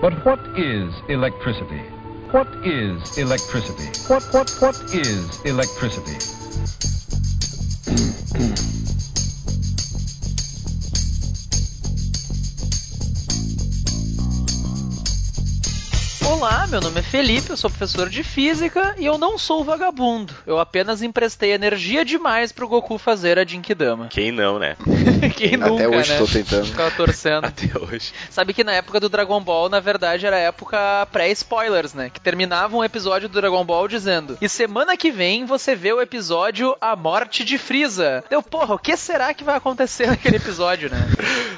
But what is electricity? What is electricity? What what what is electricity? Olá, meu nome é Felipe, eu sou professor de física e eu não sou vagabundo. Eu apenas emprestei energia demais pro Goku fazer a Jinkidama. Quem não, né? Quem nunca, Até hoje né? tô tentando. Ficava torcendo. Até hoje. Sabe que na época do Dragon Ball, na verdade, era a época pré-spoilers, né? Que terminava um episódio do Dragon Ball dizendo: E semana que vem você vê o episódio A Morte de Freeza. Deu, porra, o que será que vai acontecer naquele episódio, né?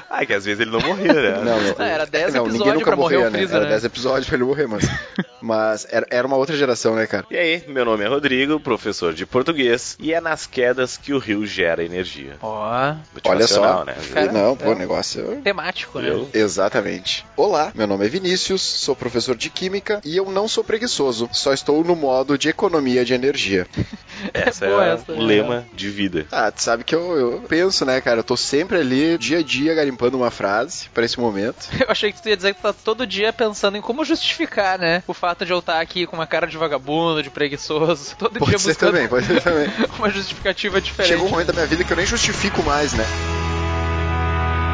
Ah, que às vezes ele não morria, né? Não, não. Ah, era 10 não, episódios ninguém nunca pra morrer morria, o Freeza, né? Era né? 10 episódios pra ele morrer, mas. Mas era, era uma outra geração, né, cara? E aí, meu nome é Rodrigo, professor de português, e é nas quedas que o rio gera energia. Ó, Olha só. Né? Cara, não, pô, é. o negócio. temático, né? Eu- Exatamente. Olá, meu nome é Vinícius, sou professor de Química e eu não sou preguiçoso, só estou no modo de economia de energia. Essa Boa é essa, um né? lema de vida. Ah, tu sabe que eu, eu penso, né, cara? Eu tô sempre ali, dia a dia, garimpando uma frase pra esse momento. Eu achei que tu ia dizer que tá todo dia pensando em como justificar, né? O fato de eu estar aqui com uma cara de vagabundo, de preguiçoso, todo dia Pode ser buscando também, pode ser também. uma justificativa diferente. Chegou um momento da minha vida que eu nem justifico mais, né?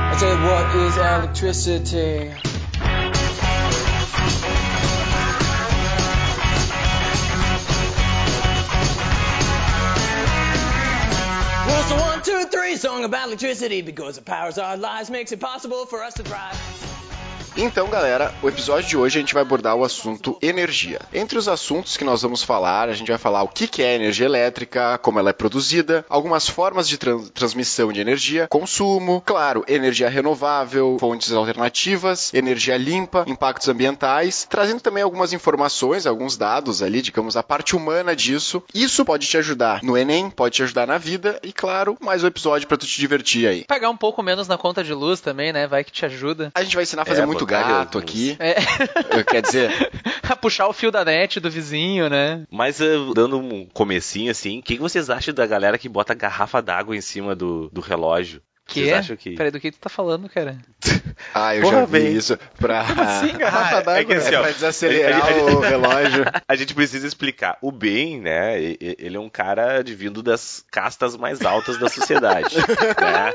I said, what is electricity? Well, it's a one, two, three song about electricity because it powers our lives, makes it possible for us to thrive. Então, galera, o episódio de hoje a gente vai abordar o assunto energia. Entre os assuntos que nós vamos falar, a gente vai falar o que que é energia elétrica, como ela é produzida, algumas formas de tran- transmissão de energia, consumo, claro, energia renovável, fontes alternativas, energia limpa, impactos ambientais, trazendo também algumas informações, alguns dados ali, digamos, a parte humana disso. Isso pode te ajudar no Enem, pode te ajudar na vida e, claro, mais um episódio pra tu te divertir aí. Pagar um pouco menos na conta de luz também, né? Vai que te ajuda. A gente vai ensinar a fazer É, muito botar gato luz. aqui. É, Quer dizer, puxar o fio da net do vizinho, né? Mas eh, dando um comecinho assim, o que, que vocês acham da galera que bota garrafa d'água em cima do, do relógio? Que? Vocês acham que. Peraí, do que tu tá falando, cara? Ah, eu Porra, já vi bem. isso pra. Assim, garrafa Ah, d'água. é que assim, É pra desacelerar a- a- o relógio. A gente precisa explicar. O Ben, né? Ele é um cara de vindo das castas mais altas da sociedade. né?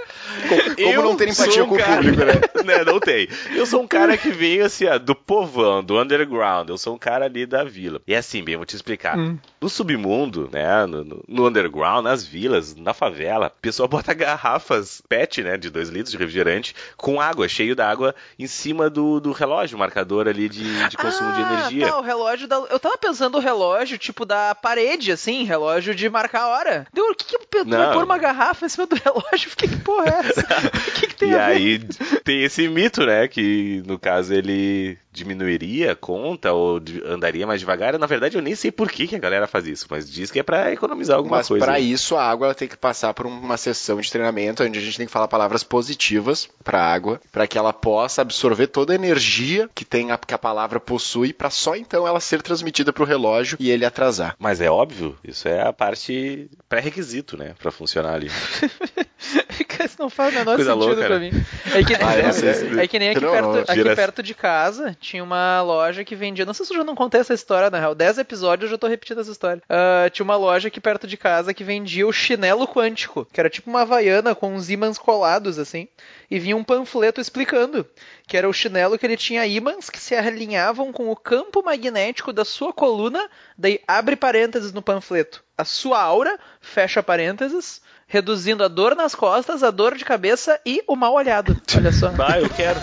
Como não ter empatia um com o cara- público, né? né? Não tem. Eu sou um cara que veio assim, ó, do povão, do underground. Eu sou um cara ali da vila. E é assim, Ben, vou te explicar. Hum. No submundo, né? No, no- underground, nas vilas, na favela, o pessoal bota garrafas PET, né? De 2 litros de refrigerante, com água, cheio d'água, em cima do, do relógio, marcador ali de, de consumo de Ah, energia. Tá, o relógio da. Eu tava pensando o relógio, tipo, da parede, assim, relógio de marcar a hora. Deu, o que que vai pôr uma garrafa em cima do relógio? Fiquei, que porra é essa? O que que tem E a ver? aí tem esse mito, né? Que no caso ele diminuiria a conta ou de- andaria mais devagar. Na verdade, eu nem sei por que, que a galera faz isso, mas diz que é pra economizar alguma Mas coisa. pra isso a água ela tem que passar por uma sessão de treinamento onde a gente tem que falar palavras positivas pra água, pra que ela possa absorver toda a energia que tem a, que a palavra possui, pra só então ela ser transmitida pro relógio e ele atrasar. Mas é óbvio, isso é a parte pré-requisito, né? Pra funcionar ali. Isso não faz o menor Coisa sentido louca, pra né? mim. É que, Ah, se- é que nem aqui, Não, perto, não, aqui gira- perto de casa tinha uma loja que vendia. Não sei se eu já não contei essa história, na real. Dez episódios eu já tô repetindo essa história. Ah, tinha uma loja aqui perto de casa que vendia o chinelo quântico, que era tipo uma havaiana com uns ímãs colados, assim. E vinha um panfleto explicando que era o chinelo que ele tinha ímãs que se alinhavam com o campo magnético da sua coluna, daí abre parênteses no panfleto. A sua aura, fecha parênteses, reduzindo a dor nas costas, a dor de cabeça e o mal olhado. Olha só. Ah, eu quero.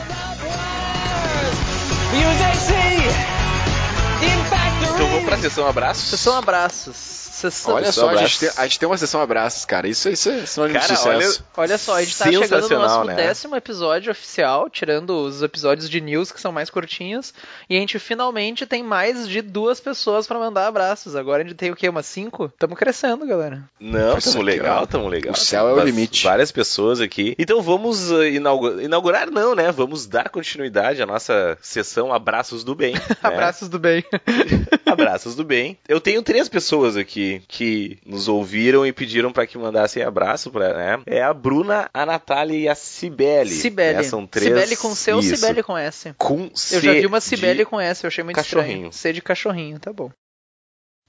Então vamos pra sessão abraços. Sessão abraços. Sessão... Olha Só só, a gente, abraços. tem, a gente tem uma sessão abraços, cara. Isso, isso é sinônimo de Cara, sucesso. Olha só, a gente tá chegando no nosso né? décimo episódio oficial, tirando os episódios de news que são mais curtinhos, e a gente finalmente tem mais de duas pessoas pra mandar abraços. Agora a gente tem o quê? Umas cinco? Tamo crescendo, galera. Não, Isso tamo legal, tamo legal. O céu é o limite. Várias pessoas aqui. Então vamos uh, inaugu- inaugurar, não, né? Vamos dar continuidade à nossa sessão Abraços do Bem. né? Abraços do bem. abraços do bem. Eu tenho três pessoas aqui que nos ouviram e pediram para que mandassem abraço para, né? É a Bruna, a Natália e a Cibele. Cibele. Né? São três. Cibele com C ou. Cibele com S? Com C Eu já vi uma Cibele com S, eu achei muito cachorrinho. estranho. C de cachorrinho, tá bom.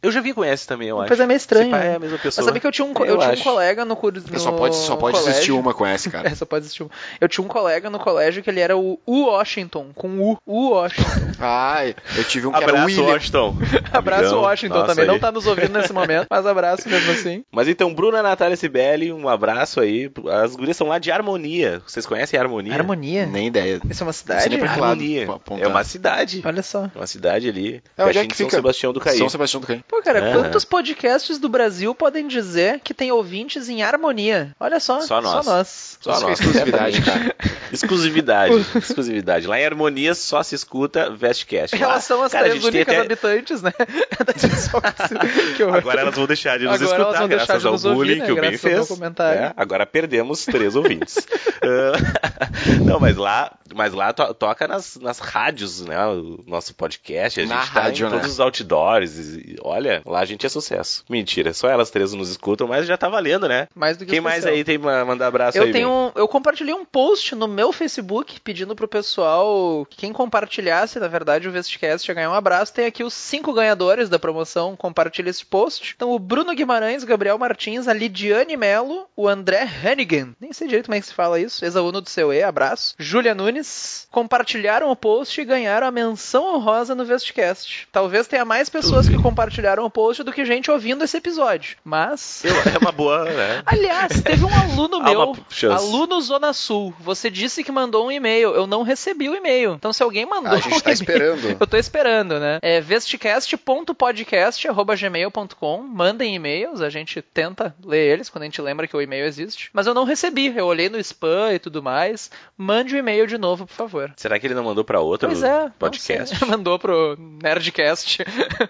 Eu já vi com S também, eu Uma acho. coisa meio estranha, Se pá, né? É a mesma pessoa. Mas sabe que eu tinha um, eu Eu tinha um colega no curso. No Só pode, só pode colégio. existir uma com S, cara. É, só pode existir um. Eu tinha um colega no colégio que ele era o U Washington, com U. U Washington. Ai, eu tive um que era Abraço, William. Washington. abraço Amigão. Washington Nossa, também. Não aí. tá nos ouvindo nesse momento, mas abraço mesmo assim. Mas então, Bruna, Natália e Cibele, um abraço aí. As gurias são lá de Harmonia. Vocês conhecem Harmonia? Harmonia? Nem ideia. Isso é uma Não cidade? pra Harmonia. É uma cidade. Olha só. É uma cidade ali. É, onde é que de São fica? Sebastião do Caí. São Sebastião do Caí. Pô, cara, É. quantos podcasts do Brasil podem dizer que tem ouvintes em harmonia? Olha só. Só nós. Só nós. Só é nós. exclusividade, cara. Exclusividade. exclusividade. Lá em Harmonia só se escuta Vestcast. Em relação às Cara, três únicas até- habitantes, né? Horror. Agora elas vão deixar de nos Agora elas escutar, vão deixar graças de ao nos ouvir, bullying né? que o Ben fez. comentário. né? Agora perdemos três ouvintes. Ah, Não, mas lá, mas lá to- toca nas, nas rádios, né? O nosso podcast. A gente Na tá rádio, em né? todos os outdoors. E, olha, lá a gente é sucesso. Mentira, só elas três nos escutam, mas já tá valendo, né? Mais do que Quem mais aí tem pra mandar abraço Eu aí, tenho, um- eu compartilhei um post no meu Facebook pedindo pro pessoal que quem compartilhasse, na verdade, o Vestcast ia ganhar um abraço. Tem aqui os cinco ganhadores da promoção. Compartilha esse post. Então, o Bruno Guimarães, Gabriel Martins, a Lidiane Melo, o André Hennigan, nem sei direito como é que se fala isso, ex-aluno do CUE, abraço. Júlia Nunes, compartilharam o post e ganharam a menção honrosa no Vestcast. Talvez tenha mais pessoas que compartilharam o post do que gente ouvindo esse episódio. Mas. É uma boa, né? Aliás, teve um aluno meu, aluno Zona Sul. Você disse que mandou um e-mail. Eu não recebi o e-mail. Então, se alguém mandou. Ah, a gente tá um e-mail- esperando. Eu tô esperando, né? É vestcast.podcast.gmail.com. Mandem e-mails, a gente tenta ler eles quando a gente lembra que o e-mail existe. Mas eu não recebi. Eu olhei no spam e tudo mais. Mande o e-mail de novo, por favor. Será que ele não mandou pra outro Pois é, podcast? Mandou pro Nerdcast.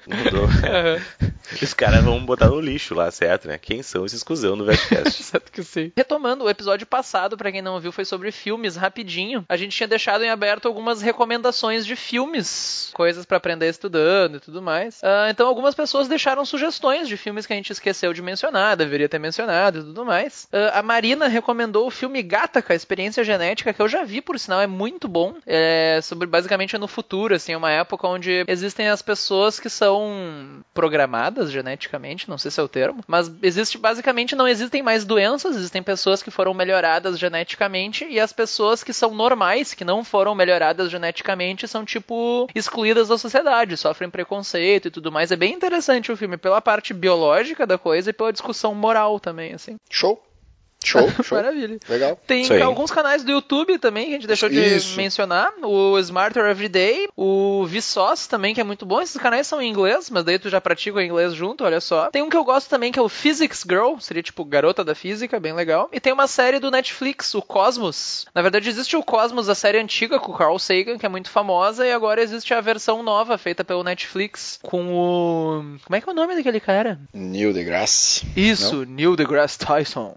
Mandou. Os caras vão botar no lixo lá, certo, né? Quem são esses cuzão do Vestcast? Certo que sim. Retomando, o episódio passado, pra quem não viu, foi sobre filmes, rapidinho. A gente tinha deixado em aberto algumas recomendações de filmes, coisas pra aprender estudando e tudo mais. Ah, então, algumas pessoas deixaram sugestões de filmes que a gente esqueceu de mencionar, deveria ter mencionado e tudo mais. Ah, a Marina recomendou o filme Gataca, Experiência Genética, que eu já vi, por sinal, é muito bom. É sobre, basicamente, é no futuro, assim, é uma época onde existem as pessoas que são programadas geneticamente, não sei se é o termo, mas existe, basicamente, não existem mais doenças, existem pessoas que foram melhoradas geneticamente e as pessoas que são normais, que não foram melhoradas geneticamente, são, tipo, excluídas da sociedade, sofrem preconceito e tudo mais. É bem interessante o filme, pela parte biológica da coisa e pela discussão moral também, assim. Show. Show, show. Maravilha. Legal. Tem aí. alguns canais do YouTube também que a gente deixou de Isso. mencionar. O Smarter Everyday, o Vsauce também, que é muito bom. Esses canais são em inglês, mas daí tu já pratica o inglês junto, olha só. Tem um que eu gosto também, que é o Physics Girl, seria tipo garota da física, bem legal. E tem uma série do Netflix, o Cosmos. Na verdade, existe o Cosmos, a série antiga com o Carl Sagan, que é muito famosa, e agora existe a versão nova feita pelo Netflix com o. Como é que é o nome daquele cara? Neil deGrasse. Isso, Neil deGrasse Tyson.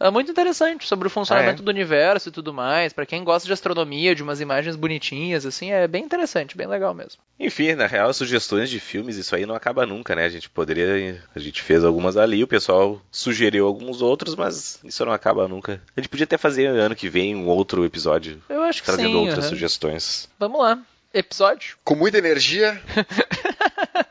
É muito interessante sobre o funcionamento Ah, é? do universo e tudo mais. Pra quem gosta de astronomia, de umas imagens bonitinhas, assim, é bem interessante, bem legal mesmo. Enfim, na real, sugestões de filmes, isso aí não acaba nunca, né? A gente poderia. A gente fez algumas ali, o pessoal sugeriu alguns outros, mas isso não acaba nunca. A gente podia até fazer ano que vem um outro episódio, Eu acho que trazendo sim. outras aham. sugestões. Vamos lá. Episódio? Com muita energia.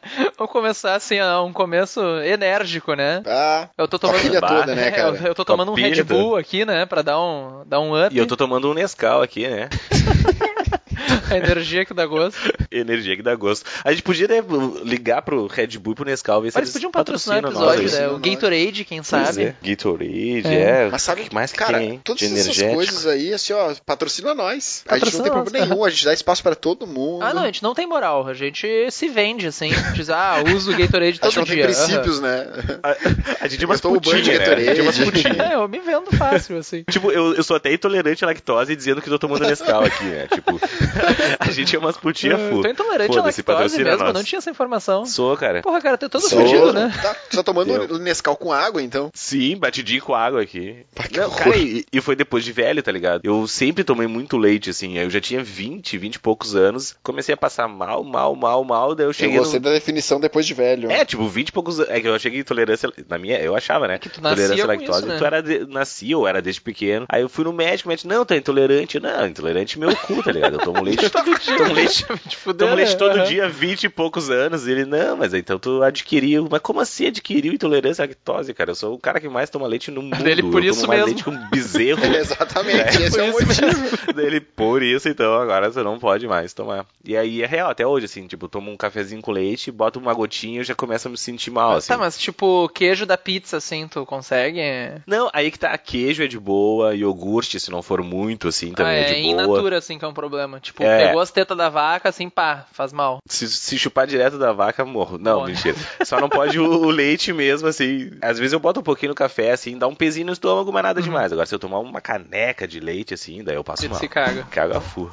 Vamos começar assim, a um começo enérgico, né? Ah, Eu tô a tomando. pilha Bah, toda, né, É, cara? eu, eu tô a tomando um Red. Bull aqui, né? Pra dar um, dar um up. E eu tô tomando um Nescau aqui, né? A energia que dá gosto. Energia que dá gosto. A gente podia né, ligar pro Red Bull e pro Nescau ver se Mas eles eles podiam patrocinar o nós episódio, aí. né? O Patrocina Gatorade, quem Pois sabe. é. Gatorade, É. é. Mas sabe o que mais que cara, tem, todas essas energético. coisas aí, assim, ó, patrocina nós. a gente Patrocina não tem nós, problema nenhum, a gente dá espaço pra todo mundo. Ah, não, a gente não tem moral. A gente se vende, assim. Diz, ah, uso o Gatorade a todo gente não dia. tem princípios, né? A, a gente é umas putinhas, né? A gente é umas putinhas. Aham. É, eu me vendo fácil, assim. Tipo, eu, eu sou até intolerante à lactose dizendo que tô tomando Nescau aqui, né? Tipo, A gente é umas putinhas Eu full. tô intolerante à lactose patrocina mesmo, eu nós. não tinha essa informação. Sou, cara. Porra, cara, tem todo Sou- sentido, né? Tá, tu tá tomando Eu. Nescau com água, então? Sim, batidinho com água aqui. que Não, horror. cara, e, e foi depois de velho, tá ligado? Eu sempre tomei muito leite, assim. Eu já tinha 20, 20 e poucos anos. Comecei a passar mal, mal, mal, mal. Daí eu Eu cheguei. gostei no... da definição depois de velho. É, tipo, 20 e poucos anos. É que eu cheguei em tolerância. Na minha, eu achava, né? que tu nascia tolerância à lactose. isso, né? Tu era de, nascia ou era desde pequeno. Aí eu fui no médico, o médico, não, tá intolerante. Não, intolerante meu cu, tá ligado? Eu tomo leite todo dia. Tomo leite, Te fuder, tomo leite né? todo dia, 20 e poucos anos. Ele, não, mas então tu adquiriu. Mas como assim adquiriu intolerância à lactose, cara? Eu sou o cara que mais toma leite no mundo. Dele, por eu isso tomo mais mesmo. leite com um bezerro. Exatamente, esse é o por isso motivo. Dele, por isso, então, agora você não pode mais tomar. E aí é real, até hoje, assim, tipo, eu tomo um cafezinho com leite, boto uma gotinha e eu já começo a me sentir mal, assim. Tá, mas tipo, queijo da pizza, assim, tu consegue? Não, aí que tá, queijo é de boa, iogurte, se não for muito, assim, também ah, é, é, de in boa. natura, assim, que é um problema. Tipo, É. pegou as tetas da vaca, assim, pá, faz mal. Se, se chupar direto da vaca, morro. Não, Morre. mentira. Só não pode o, o leite mesmo, assim. Às vezes eu boto um pouquinho no café, assim, dá um pezinho no estômago, mas nada demais. Agora, se eu tomar uma caneca de leite, assim, daí eu passo Ele mal. se caga. Caga full.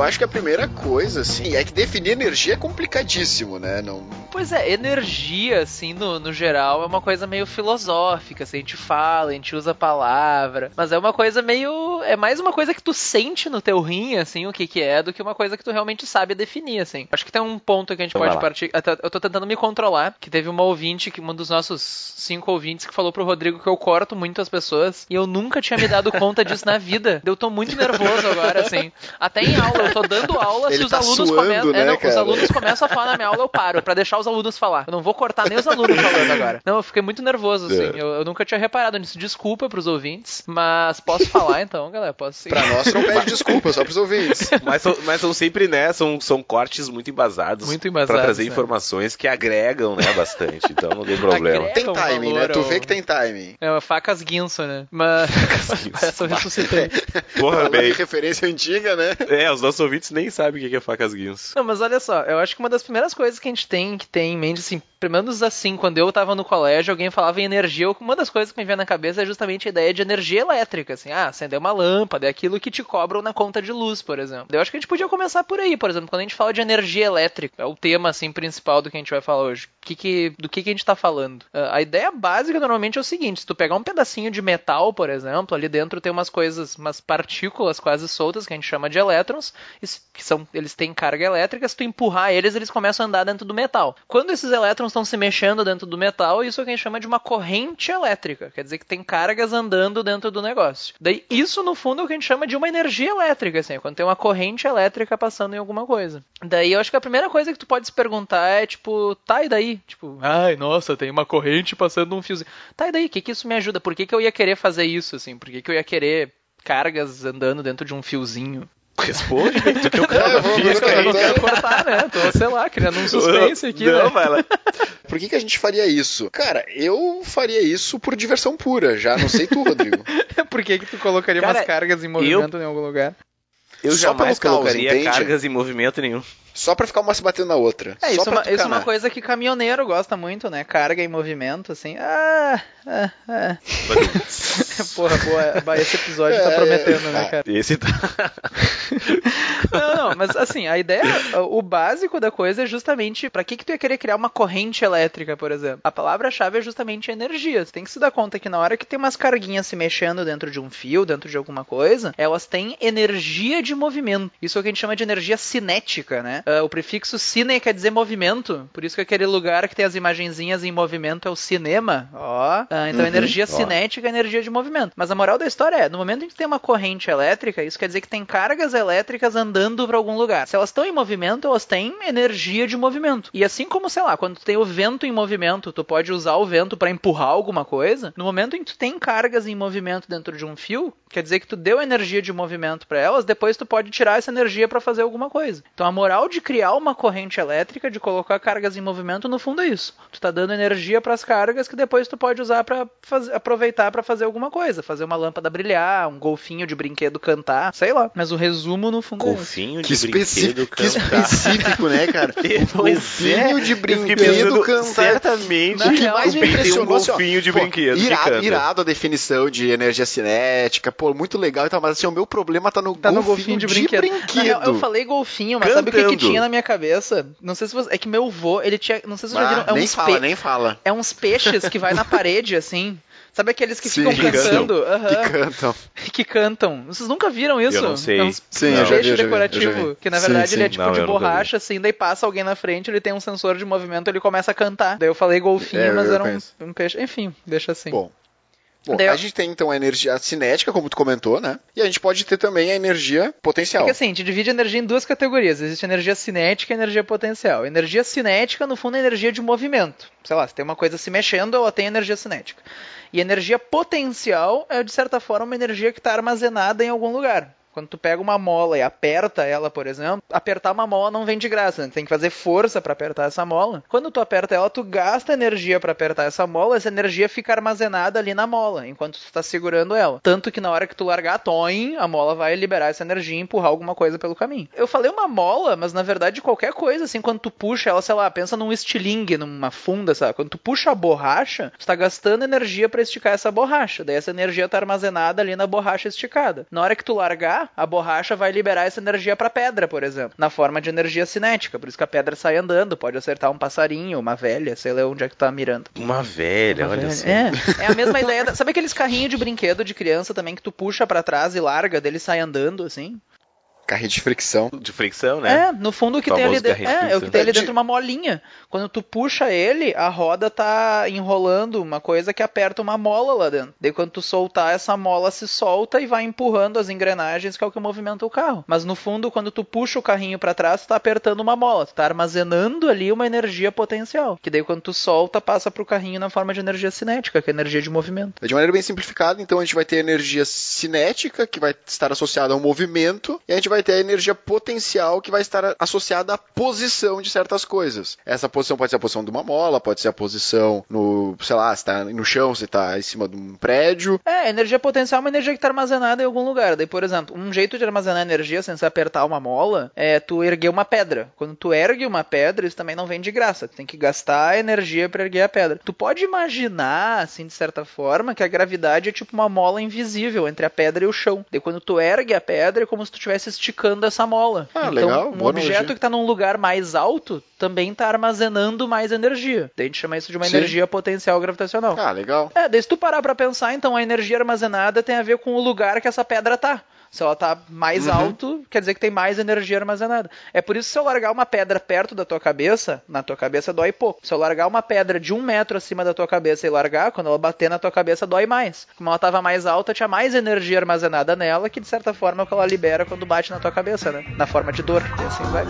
Eu acho que a primeira coisa, assim, é que definir energia é complicadíssimo, né? Não... Pois é, energia, assim, no, no geral, é uma coisa meio filosófica, assim, a gente fala, a gente usa a palavra, mas é uma coisa meio. É mais uma coisa que tu sente no teu rim, assim, o que que é, do que uma coisa que tu realmente sabe definir, assim. Acho que tem um ponto que a gente Então pode lá. partir. Eu tô- Eu tô tentando me controlar, que teve uma ouvinte, que um dos nossos cinco ouvintes, que falou pro Rodrigo que eu corto muito as pessoas, e eu nunca tinha me dado conta disso na vida. Eu tô muito nervoso agora, assim. Até em aula, eu tô dando aula, se os tá alunos suando, começam. né, é, não, os alunos começam a falar na minha aula, eu paro, pra deixar os alunos falar. Eu não vou cortar nem os alunos falando agora. Não, eu fiquei muito nervoso, assim. É. Eu, eu nunca tinha reparado nisso. Desculpa pros ouvintes, mas posso falar então, galera? Posso sim. Pra nós não pede desculpa, só pros ouvintes. Mas são, mas são sempre, né? São, são cortes muito embasados. Muito Pra embasados, trazer né? informações que agregam, né? Bastante. Então não tem problema. Agrega. Tem timing, né? valor Tu ao- vê que tem timing. É, facas guinso, né? Mas. Essa eu ressuscitei. Porra, de bem. referência antiga, né? É, os nossos ouvintes nem sabem o que é facas guinso. Não, mas olha só, eu acho que uma das primeiras coisas que a gente tem que ter em mente, assim, pelo menos assim, quando eu tava no colégio, alguém falava em energia, uma das coisas que me vem na cabeça é justamente a ideia de energia elétrica, assim, ah, acender uma lâmpada, é aquilo que te cobram na conta de luz, por exemplo. Eu acho que a gente podia começar por aí, por exemplo, quando a gente fala de energia elétrica, é o tema, assim, principal do que a gente vai falar hoje. Que que- do que, que a gente tá falando? Ah, a ideia básica normalmente é o seguinte, se tu pegar um pedacinho de metal, por exemplo, ali dentro tem umas coisas, umas partículas quase soltas, que a gente chama de elétrons, que são, eles têm carga elétrica, se tu empurrar eles, eles começam a andar dentro do metal. Quando esses elétrons estão se mexendo dentro do metal, isso é o que a gente chama de uma corrente elétrica, quer dizer que tem cargas andando dentro do negócio. Daí, isso no fundo é o que a gente chama de uma energia elétrica, assim, quando tem uma corrente elétrica passando em alguma coisa. Daí, eu acho que a primeira coisa que tu pode se perguntar é, tipo, tá, e daí? Tipo, ai, nossa, tem uma corrente passando um fiozinho. Tá, e daí? O que que isso me ajuda? Por que que eu ia querer fazer isso, assim? Por que que eu ia querer cargas andando dentro de um fiozinho? Responde, que tu que eu É, eu vou- física eu Quero cortar, né? Tô, sei lá, criando um suspense aqui, Não, né? vai lá. Por que, que a gente faria isso? Cara, eu faria isso por diversão pura, já. Não sei tu, Rodrigo. Por que que tu colocaria Cara, umas cargas em movimento em algum lugar? Eu Só jamais caos, colocaria entende? cargas em movimento nenhum. Só pra ficar uma se batendo na outra. É, isso, é uma, isso é uma coisa que caminhoneiro gosta muito, né? Carga em movimento, assim. Ah, ah, ah. Porra, boa. Esse episódio tá É, prometendo, né, ah. cara? Esse tá. Não, não, mas assim, a ideia, o básico da coisa é justamente pra que que tu ia querer criar uma corrente elétrica, por exemplo. A palavra-chave é justamente energia. Você tem que se dar conta que na hora que tem umas carguinhas se mexendo dentro de um fio, dentro de alguma coisa, elas têm energia de movimento. Isso é o que a gente chama de energia cinética, né? Ah, o prefixo cine quer dizer movimento, por isso que aquele lugar que tem as imagenzinhas em movimento é o cinema. Ó. Ah, então Uhum, energia ó. cinética é energia de movimento. Mas a moral da história é, no momento em que tem uma corrente elétrica, isso quer dizer que tem cargas elétricas andando para algum lugar. Se elas estão em movimento, elas têm energia de movimento. E assim como, sei lá, quando tu tem o vento em movimento, tu pode usar o vento para empurrar alguma coisa. No momento em que tu tem cargas em movimento dentro de um fio, quer dizer que tu deu energia de movimento para elas, depois tu pode tirar essa energia para fazer alguma coisa. Então a moral de criar uma corrente elétrica, de colocar cargas em movimento, no fundo é isso. Tu tá dando energia para as cargas que depois tu pode usar para aproveitar para fazer alguma coisa, fazer uma lâmpada brilhar, um golfinho de brinquedo cantar, sei lá. Mas o resumo no fundo é golfinho Que, de brinquedo específico, que cantar. específico, né, cara? Pois golfinho é, de brinquedo cantar. Certamente O que real, mais me tem um impressionou assim, ó, golfinho de pô, brinquedo que irado, irado a definição de energia cinética, pô, muito legal e tal, mas assim, o meu problema tá no, Tá no golfinho, golfinho de brinquedo. Na real, eu falei golfinho, mas sabe o que, que Cantando. Tinha na minha cabeça? Não sei se você. É que meu vô, ele tinha. Não sei se vocês já Ah, viram. É nem uns, fala, pe- nem fala. é uns peixes que vai na parede, assim. Sabe aqueles que Sim, ficam que cantando? Que cantam. Que cantam. Vocês nunca viram isso? Eu não sei. É Sim, um vi, peixe eu já vi, decorativo. eu já vi. Que na Sim, verdade sim. ele é tipo Não, de borracha, assim, daí passa alguém na frente, ele tem um sensor de movimento, ele começa a cantar. Daí eu falei golfinho, É, mas era um, um peixe. Enfim, deixa assim. Bom. Bom, Daí eu- a gente tem então a energia cinética, como tu comentou, né? E a gente pode ter também a energia potencial. É que assim, a gente divide a energia em duas categorias. Existe energia cinética e energia potencial. Energia cinética, no fundo, é energia de movimento. Sei lá, se tem uma coisa se mexendo, ela tem energia cinética. E energia potencial é, de certa forma, uma energia que está armazenada em algum lugar. Quando tu pega uma mola e aperta ela, por exemplo, apertar uma mola não vem de graça, né? Tem que fazer força para apertar essa mola. Quando tu aperta ela, tu gasta energia para apertar essa mola, essa energia fica armazenada ali na mola, enquanto tu tá segurando ela. Tanto que na hora que tu largar a a mola vai liberar essa energia e empurrar alguma coisa pelo caminho. Eu falei uma mola, mas na verdade qualquer coisa, assim, quando tu puxa ela, sei lá, pensa num estilingue, numa funda, sabe? Quando tu puxa a borracha, tu tá gastando energia para esticar essa borracha. Daí essa energia tá armazenada ali na borracha esticada. Na hora que tu largar, a borracha vai liberar essa energia pra pedra, por exemplo, na forma de energia cinética. Por isso que a pedra sai andando, pode acertar um passarinho, uma velha, sei lá onde é que tá mirando. Uma velha, Uma olha velha. só. É, é a mesma ideia. Da... Sabe aqueles carrinhos de brinquedo de criança também que tu puxa pra trás e larga, dele sai andando assim? Carrinho de fricção. De fricção, né? É, no fundo o que tem ali de É, é o que tem ali É de- dentro uma molinha. Quando tu puxa ele, a roda tá enrolando uma coisa que aperta uma mola lá dentro. Daí quando tu soltar, essa mola se solta e vai empurrando as engrenagens, que é o que movimenta o carro. Mas no fundo, quando tu puxa o carrinho pra trás, tu tá apertando uma mola. Tu tá armazenando ali uma energia potencial. Que daí quando tu solta, passa pro carrinho na forma de energia cinética, que é energia de movimento. De maneira bem simplificada, então a gente vai ter energia cinética, que vai estar associada ao movimento, e a gente vai ter a energia potencial, que vai estar associada à posição de certas coisas. Essa posição pode ser a posição de uma mola, pode ser a posição no, sei lá, se tá no chão, se tá em cima de um prédio. É, energia potencial é uma energia que está armazenada em algum lugar. Daí, por exemplo, um jeito de armazenar energia sem se apertar uma mola é tu erguer uma pedra. Quando tu ergue uma pedra, isso também não vem de graça. Tu tem que gastar energia para erguer a pedra. Tu pode imaginar, assim, de certa forma, que a gravidade é tipo uma mola invisível entre a pedra e o chão. Daí, quando tu ergue a pedra, é como se tu esticando essa mola. Ah, então, legal, um boa objeto analogia. que está num lugar mais alto também está armazenando mais energia. Daí a gente chama isso de uma Sim. energia potencial gravitacional. Ah, legal. É, daí se tu parar pra pensar, então a energia armazenada tem a ver com o lugar que essa pedra tá. Se ela tá mais Uhum. alto, quer dizer que tem mais energia armazenada. É por isso que se eu largar uma pedra perto da tua cabeça, na tua cabeça dói pouco. Se eu largar uma pedra de um metro acima da tua cabeça e largar, quando ela bater na tua cabeça dói mais. Como ela tava mais alta, tinha mais energia armazenada nela, que de certa forma é o que ela libera quando bate na tua cabeça, né? Na forma de dor. E assim vai.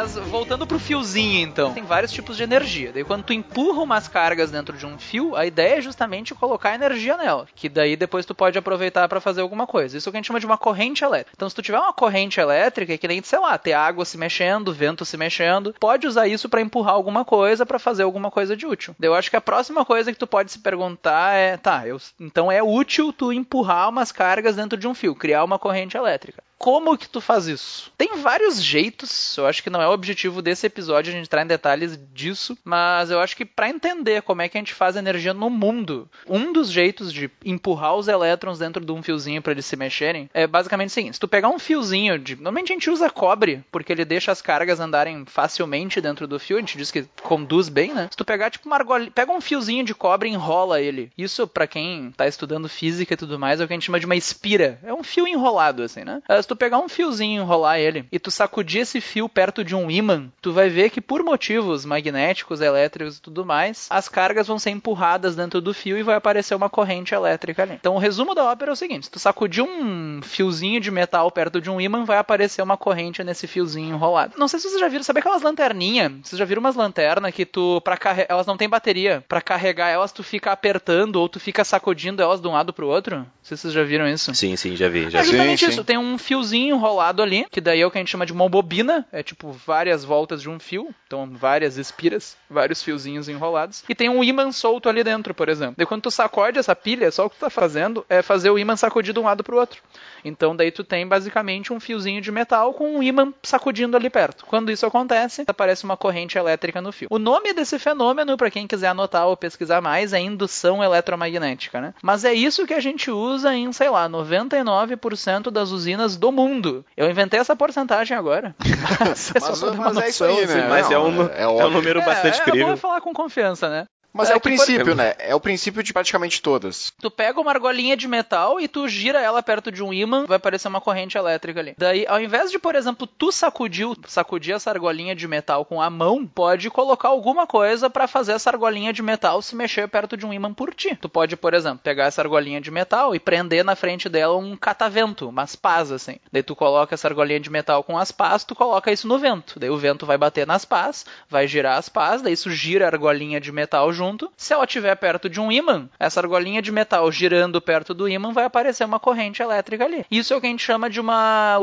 Mas voltando pro fiozinho, então. Tem vários tipos de energia. Daí quando tu empurra umas cargas dentro de um fio, a ideia é justamente colocar energia nela. Que daí depois tu pode aproveitar para fazer alguma coisa. Isso é o que a gente chama de uma corrente elétrica. Então se tu tiver uma corrente elétrica, é que nem, sei lá, ter água se mexendo, vento se mexendo, pode usar isso para empurrar alguma coisa, para fazer alguma coisa de útil. Eu acho que a próxima coisa que tu pode se perguntar é, tá, eu, então é útil tu empurrar umas cargas dentro de um fio, criar uma corrente elétrica. Como que tu faz isso? Tem vários jeitos, eu acho que não é o objetivo desse episódio a gente entrar em detalhes disso, mas eu acho que para entender como é que a gente faz energia no mundo, um dos jeitos de empurrar os elétrons dentro de um fiozinho para eles se mexerem é basicamente o seguinte: se tu pegar um fiozinho de, normalmente a gente usa cobre porque ele deixa as cargas andarem facilmente dentro do fio, a gente diz que conduz bem, né? Se tu pegar tipo uma argola, pega um fiozinho de cobre e enrola ele. Isso para quem tá estudando física e tudo mais é o que a gente chama de uma espira. É um fio enrolado assim, né? Se tu pegar um fiozinho e enrolar ele e tu sacudir esse fio perto de um ímã, tu vai ver que por motivos magnéticos, elétricos e tudo mais, as cargas vão ser empurradas dentro do fio e vai aparecer uma corrente elétrica ali. Então o resumo da ópera é o seguinte: se tu sacudir um fiozinho de metal perto de um ímã, vai aparecer uma corrente nesse fiozinho enrolado. Não sei se vocês já viram, sabe aquelas lanterninhas? Vocês já viram umas lanternas que tu, para carregar, elas não têm bateria. Pra carregar elas, tu fica apertando ou tu fica sacudindo elas de um lado pro outro? Não sei se vocês já viram isso. Sim, sim, já vi, já É justamente Sim, isso. sim. Tem um fiozinho fiozinho enrolado ali, que daí é o que a gente chama de uma bobina, é tipo várias voltas de um fio, então várias espiras, vários fiozinhos enrolados, e tem um ímã solto ali dentro, por exemplo. Daí quando tu sacode essa pilha, só o que tu tá fazendo é fazer o ímã sacudir de um lado pro outro. Então daí tu tem basicamente um fiozinho de metal com um ímã sacudindo ali perto. Quando isso acontece, aparece uma corrente elétrica no fio. O nome desse fenômeno, para quem quiser anotar ou pesquisar mais, é indução eletromagnética, né? Mas é isso que a gente usa em, sei lá, 99% das usinas do mundo. Eu inventei essa porcentagem agora. Mas, mas, mas é isso aí, né? Mas Não, é, um, é é um óbvio. número bastante é, é crível. bom falar com confiança, né? Mas É é, o por princípio, exemplo- né? É o princípio de praticamente todas. Tu pega uma argolinha de metal e tu gira ela perto de um ímã, vai aparecer uma corrente elétrica ali. Daí, ao invés de, por exemplo, tu sacudir, sacudir essa argolinha de metal com a mão, pode colocar alguma coisa pra fazer essa argolinha de metal se mexer perto de um ímã por ti. Tu pode, por exemplo, pegar essa argolinha de metal e prender na frente dela um catavento, umas pás assim. Daí tu coloca essa argolinha de metal com as pás, tu coloca isso no vento. Daí o vento vai bater nas pás, vai girar as pás, daí isso gira a argolinha de metal junto. Se ela estiver perto de um ímã, essa argolinha de metal girando perto do ímã vai aparecer uma corrente elétrica ali. Isso é o que a gente chama de uma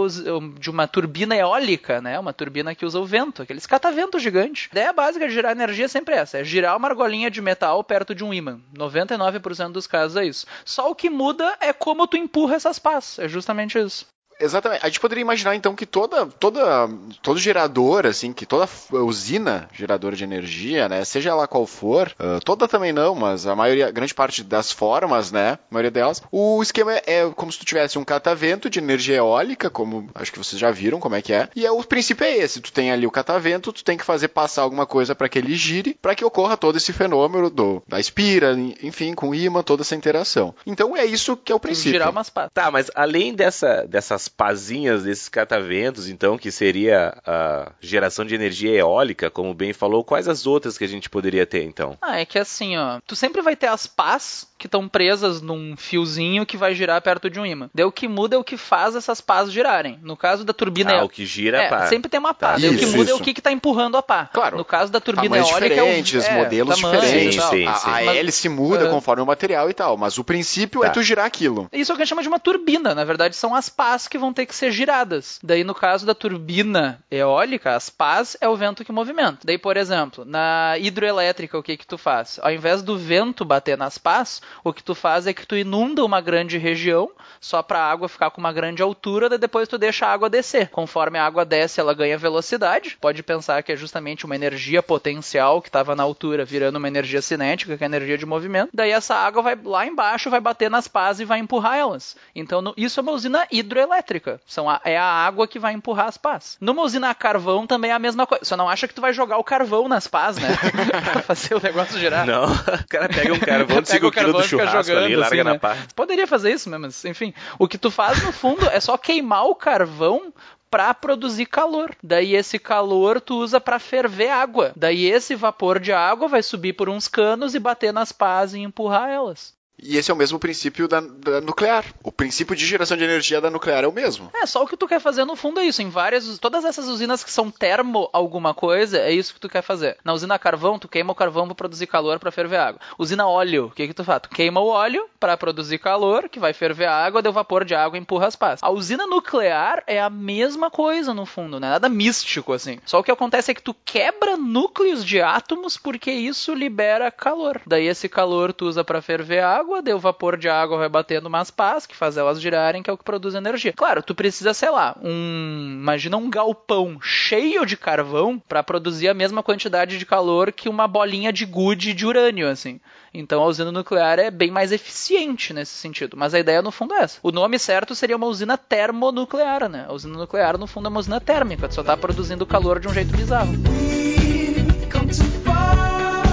de uma turbina eólica, né? Uma turbina que usa o vento, aqueles cataventos gigantes. A ideia básica de gerar energia é sempre essa, é girar uma argolinha de metal perto de um ímã. 99% dos casos é isso. Só o que muda é como tu empurra essas pás. É justamente isso. Exatamente. A gente poderia imaginar então que toda, toda, todo gerador, assim, que toda usina geradora de energia, né, seja ela qual for, ah, toda também não, mas a maioria, grande parte das formas, né, a maioria delas, o esquema é, é como se tu tivesse um catavento de energia eólica, como acho que vocês já viram como é que é, e é, o princípio é esse, tu tem ali o catavento, tu tem que fazer passar alguma coisa para que ele gire, para que ocorra todo esse fenômeno do, da espira, enfim, com o ímã, toda essa interação. Então é isso que é o princípio. Girar umas pás. Tá, mas além dessa, dessas pazinhas, desses cataventos, então, que seria a geração de energia eólica, como bem falou, quais as outras que a gente poderia ter, então? Ah, é que assim, ó, tu sempre vai ter as pás que estão presas num fiozinho que vai girar perto de um ímã. Daí o que muda é o que faz essas pás girarem. No caso da turbina Ah, eó- o que gira é, pá. sempre tem uma pá. Tá. Daí o que Isso, muda é o isso. que, que tá empurrando a pá. Claro. No caso da turbina eólica diferentes, é o, é, modelos diferentes. Sim, A, sim. a Mas- hélice muda conforme o material e tal, mas o princípio é Tá. tu girar aquilo. Isso é o que a gente chama de uma turbina. Na verdade, são as pás que vão ter que ser giradas. Daí, no caso da turbina eólica, as pás é o vento que movimenta. Daí, por exemplo, na hidroelétrica, o que que tu faz? Ao invés do vento bater nas pás, o que tu faz é que tu inunda uma grande região, só para a água ficar com uma grande altura, daí depois tu deixa a água descer. Conforme a água desce, ela ganha velocidade. Pode pensar que é justamente uma energia potencial que estava na altura virando uma energia cinética, que é a energia de movimento. Daí essa água vai lá embaixo, vai bater nas pás e vai empurrar elas. Então no- isso é uma usina hidroelétrica. São a- é a água que vai empurrar as pás. Numa usina a carvão também é a mesma coisa. Só não acha que tu vai jogar o carvão nas pás, né? pra fazer o negócio girar. Não, o cara pega um carvão Pega 5 o kg carvão do fica churrasco ali e jogando, larga assim, na né? pá. Poderia fazer isso mesmo, mas enfim. O que tu faz no fundo é só queimar o carvão para produzir calor. Daí esse calor tu usa para ferver água. Daí esse vapor de água vai subir por uns canos e bater nas pás e empurrar elas. E esse é o mesmo princípio da, da nuclear. O princípio de geração de energia da nuclear é o mesmo. É, só o que tu quer fazer no fundo é isso. Em várias. Todas essas usinas que são termo alguma coisa, é isso que tu quer fazer. Na usina carvão, tu queima o carvão para produzir calor para ferver água. Usina óleo, o que que tu faz? Tu queima o óleo para produzir calor, que vai ferver a água, deu vapor de água e empurra as pás. A usina nuclear é a mesma coisa no fundo, não é nada místico assim. Só o que acontece é que tu quebra núcleos de átomos porque isso libera calor. Daí esse calor tu usa para ferver água, deu vapor de água vai batendo umas pás que faz elas girarem, que é o que produz energia. Claro, tu precisa, sei lá, um, imagina um galpão cheio de carvão para produzir a mesma quantidade de calor que uma bolinha de gude de urânio, assim. Então a usina nuclear é bem mais eficiente nesse sentido. Mas a ideia no fundo é essa. O nome certo seria uma usina termonuclear, né? A usina nuclear no fundo é uma usina térmica, tu só tá produzindo calor de um jeito bizarro. We've come too far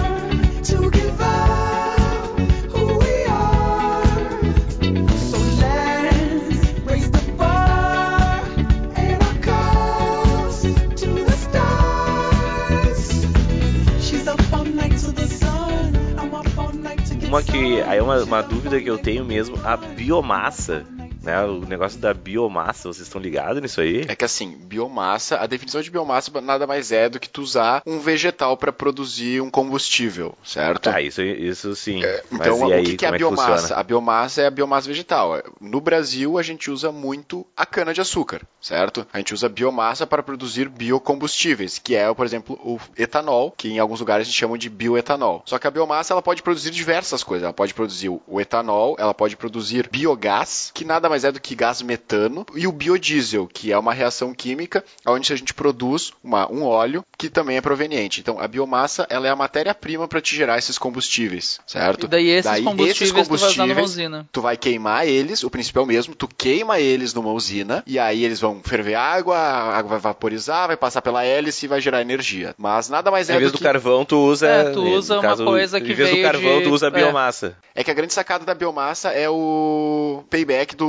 to Uma que aí é uma, uma dúvida que eu tenho mesmo, a biomassa né? O negócio da biomassa, vocês estão ligados nisso aí? É que assim, biomassa, a definição de biomassa nada mais é do que tu usar um vegetal para produzir um combustível, certo? Ah, isso, isso sim. É, Mas então, aí, o que, que é a como biomassa? funciona? a biomassa é a biomassa vegetal. No Brasil, a gente usa muito a cana-de-açúcar, certo? A gente usa biomassa para produzir biocombustíveis, que é, por exemplo, o etanol, que em alguns lugares a gente chama de bioetanol. Só que a biomassa ela pode produzir diversas coisas. Ela pode produzir o etanol, ela pode produzir biogás, que nada mais é do que gás metano, e o biodiesel, que é uma reação química onde a gente produz uma, um óleo que também é proveniente. Então, a biomassa ela é a matéria-prima para te gerar esses combustíveis, certo? E daí esses combustíveis tu vai usar numa usina. tu vai queimar eles, o princípio é o mesmo, tu queima eles numa usina, e aí eles vão ferver água, a água vai vaporizar, vai passar pela hélice e vai gerar energia. Mas nada mais é Em vez do do que... carvão, tu usa. É, tu usa uma caso, coisa que Em vez do veio carvão, de- tu usa é. biomassa. É que a grande sacada da biomassa é o payback do,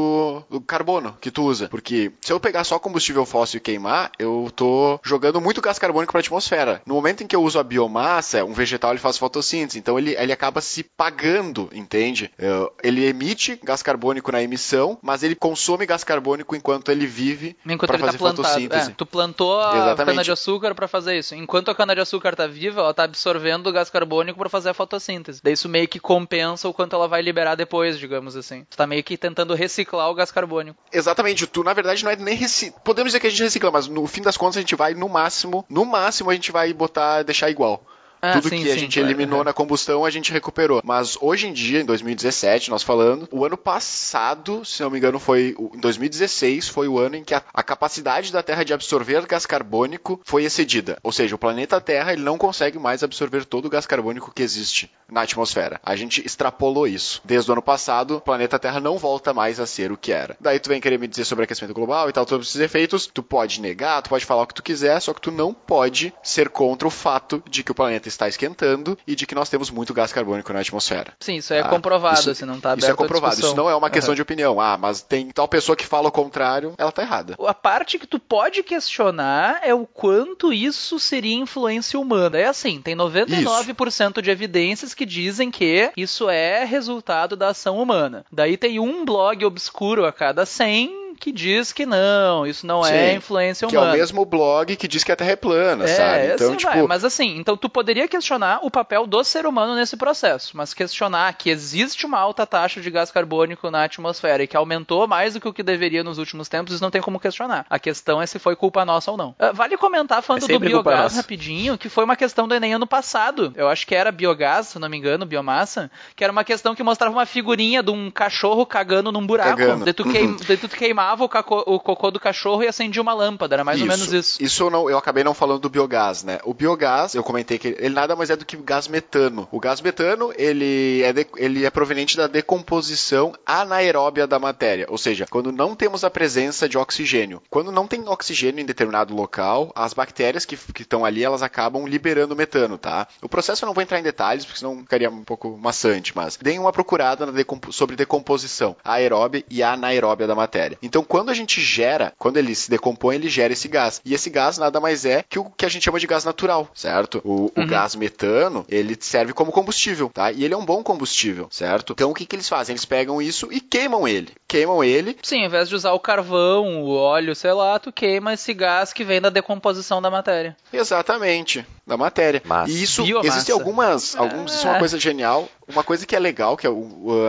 do carbono que tu usa. Porque se eu pegar só combustível fóssil e queimar, eu tô jogando muito gás carbônico para a atmosfera. No momento em que eu uso a biomassa, um vegetal ele faz fotossíntese, então ele, ele acaba se pagando, entende? Eu- Ele emite gás carbônico na emissão, mas ele consome gás carbônico enquanto ele vive para tá fazer plantado. fotossíntese. É, tu plantou a Exatamente. cana-de-açúcar pra fazer isso. Enquanto a cana-de-açúcar tá viva, ela tá absorvendo o gás carbônico pra fazer a fotossíntese. Daí isso meio que compensa o quanto ela vai liberar depois, digamos assim. Tu tá meio que tentando reciclar o gás carbônico. Exatamente, tu na verdade não é nem recicla. Podemos dizer que a gente recicla, mas no fim das contas a gente vai no máximo, no máximo a gente vai botar, deixar igual. Ah, Tudo sim, que a sim, gente claro. eliminou na combustão, a gente recuperou. Mas hoje em dia, em 2017, nós falando, o ano passado, se não me engano, foi em 2016, foi o ano em que a, a capacidade da Terra de absorver gás carbônico foi excedida. Ou seja, o planeta Terra ele não consegue mais absorver todo o gás carbônico que existe na atmosfera. A gente extrapolou isso. Desde o ano passado, o planeta Terra não volta mais a ser o que era. Daí tu vem querer me dizer sobre aquecimento global e tal, todos esses efeitos, tu pode negar, tu pode falar o que tu quiser, só que tu não pode ser contra o fato de que o planeta está esquentando e de que nós temos muito gás carbônico na atmosfera. Sim, isso é Ah, comprovado, isso- assim, não tá aberto Isso é comprovado, isso não é uma questão Uhum. de opinião. Ah, mas tem tal pessoa que fala o contrário, ela tá errada. A parte que tu pode questionar é o quanto isso seria influência humana. É assim, tem 99% de evidências que dizem que isso é resultado da ação humana. Daí tem um blog obscuro a cada 100 que diz que não, isso não é Sim, influência Que é humana. o mesmo blog que diz que a Terra é plana, É, sabe? Então, assim tipo, vai. Mas assim, então tu poderia questionar o papel do ser humano nesse processo, mas questionar que existe uma alta taxa de gás carbônico na atmosfera e que aumentou mais do que o que deveria nos últimos tempos, isso não tem como questionar. A questão é se foi culpa nossa ou não. Ah, vale comentar falando É do biogás rapidinho, que foi uma questão do Enem ano passado. Eu acho que era biogás, se não me engano, biomassa, que era uma questão que mostrava uma figurinha de um cachorro cagando num buraco. Cagando. Daí tu, queim, daí tu queimava o, caco- o cocô do cachorro e acendia uma lâmpada. Era mais ou menos isso. Isso eu, não, eu acabei não falando do biogás, né? O biogás, eu comentei que ele nada mais é do que gás metano. O gás metano, ele é, de- ele é proveniente da decomposição anaeróbia da matéria. Ou seja, quando não temos a presença de oxigênio. Quando não tem oxigênio em determinado local, as bactérias que estão ali, elas acabam liberando metano, tá? O processo eu não vou entrar em detalhes, porque senão ficaria um pouco maçante, mas deem uma procurada na decompo- sobre decomposição aeróbia e anaeróbia da matéria. Então, quando a gente gera, quando ele se decompõe, ele gera esse gás. E esse gás nada mais é que o que a gente chama de gás natural, certo? O, o gás metano, ele serve como combustível, tá? E ele é um bom combustível, certo? Então, o que, que eles fazem? Eles pegam isso e queimam ele. Queimam ele Sim, ao invés de usar o carvão, o óleo, sei lá, tu queima esse gás que vem da decomposição da matéria. Exatamente, da matéria. Massa. E isso, Biomassa. existem algumas, alguns, isso é uma coisa genial. Uma coisa que é legal, que é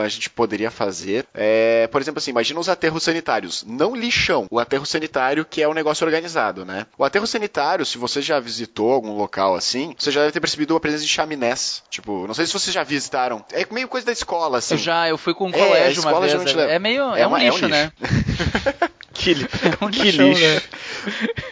a gente poderia fazer, é, por exemplo assim, imagina os aterros sanitários. Não lixão, o aterro sanitário que é um negócio organizado, né? O aterro sanitário, se você já visitou algum local assim, você já deve ter percebido a presença de chaminés. Tipo, não sei se vocês já visitaram. É meio coisa da escola, assim. Eu já, eu fui com um É, colégio uma vez. É, é meio. É, É um uma- é um lixo, né? Que, li- É um que lixo. né?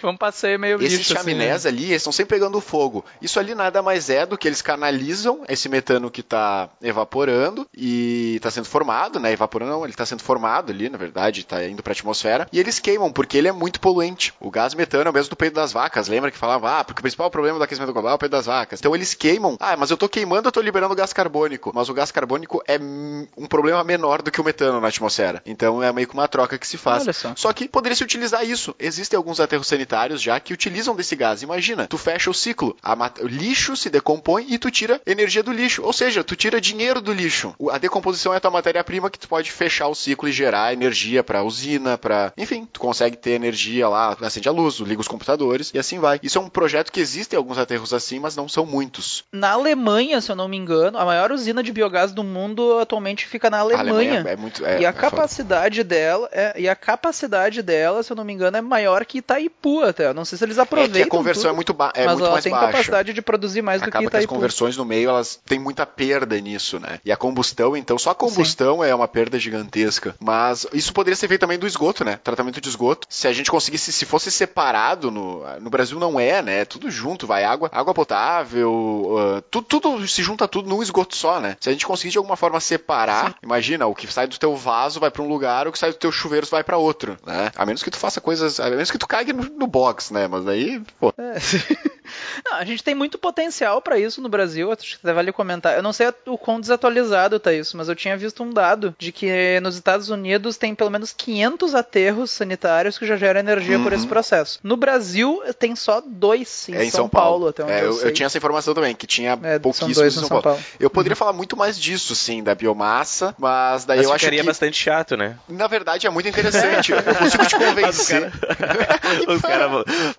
Um passeio meio Esses lixo, assim, chaminés né? ali, eles estão sempre pegando fogo. Isso ali nada mais é do que eles canalizam esse metano que está evaporando e está sendo formado, né? Evaporando não, ele está sendo formado ali, na verdade, está indo para a atmosfera. E eles queimam, porque ele é muito poluente. O gás metano é o mesmo do peito das vacas. Lembra que falava, ah, porque o principal problema do aquecimento global é o peito das vacas. Então eles queimam. Ah, mas eu tô queimando, eu tô liberando gás carbônico. Mas o gás carbônico é um problema menor do que o metano na atmosfera. Então é meio que uma troca que se faz. Olha só. Só que poderia se utilizar isso. Existem alguns aterros sanitários já que utilizam desse gás. Imagina, tu fecha o ciclo, o lixo se decompõe e tu tira energia do lixo. Ou seja, tu tira dinheiro do lixo. A decomposição é a tua matéria-prima que tu pode fechar o ciclo e gerar energia pra usina, para, enfim, tu consegue ter energia lá, acende a luz, liga os computadores e assim vai. Isso é um projeto que existem alguns aterros assim, mas não são muitos. Na Alemanha, se eu não me engano, a maior usina de biogás do mundo atualmente fica na A Alemanha. é muito é, e a é foda. capacidade dela, é, e a capacidade dela, se eu não me engano, é maior que Itaipu até. Eu não sei se eles é aproveitam. que a conversão é tudo, muito, ba é mas muito ela mais tem baixa. capacidade de produzir mais do que Acaba que as Itaipu. conversões no meio, elas têm muita perda nisso, né? E a combustão, então, só a combustão é uma perda gigantesca. Mas isso poderia ser feito também do esgoto, né? Tratamento de esgoto. Se a gente conseguisse, se fosse separado, no, no Brasil não é, né? Tudo junto, vai água, água potável, ah, tudo, tudo se junta tudo num esgoto só, né? Se a gente conseguir de alguma forma separar, imagina, o que sai do teu vaso vai pra um lugar, o que sai do teu chuveiro vai pra outro, né? A menos que tu faça coisas, a menos que tu cague no, no box, né? Mas aí, pô, É. Não, a gente tem muito potencial pra isso no Brasil, acho que até vale comentar. Eu não sei o quão desatualizado tá isso, mas eu tinha visto um dado de que nos Estados Unidos tem pelo menos 500 aterros sanitários que já geram energia por esse processo. No Brasil tem só dois em, Uhum. É em São, Paulo, até onde É, eu, eu, sei. eu tinha essa informação também, que tinha É, são pouquíssimos dois em em São, São Paulo. Paulo. Eu poderia falar muito mais disso, sim, da biomassa, mas daí Mas eu acho ficaria que, bastante chato, né? na verdade, é muito interessante. eu consigo te convencer. Os cara,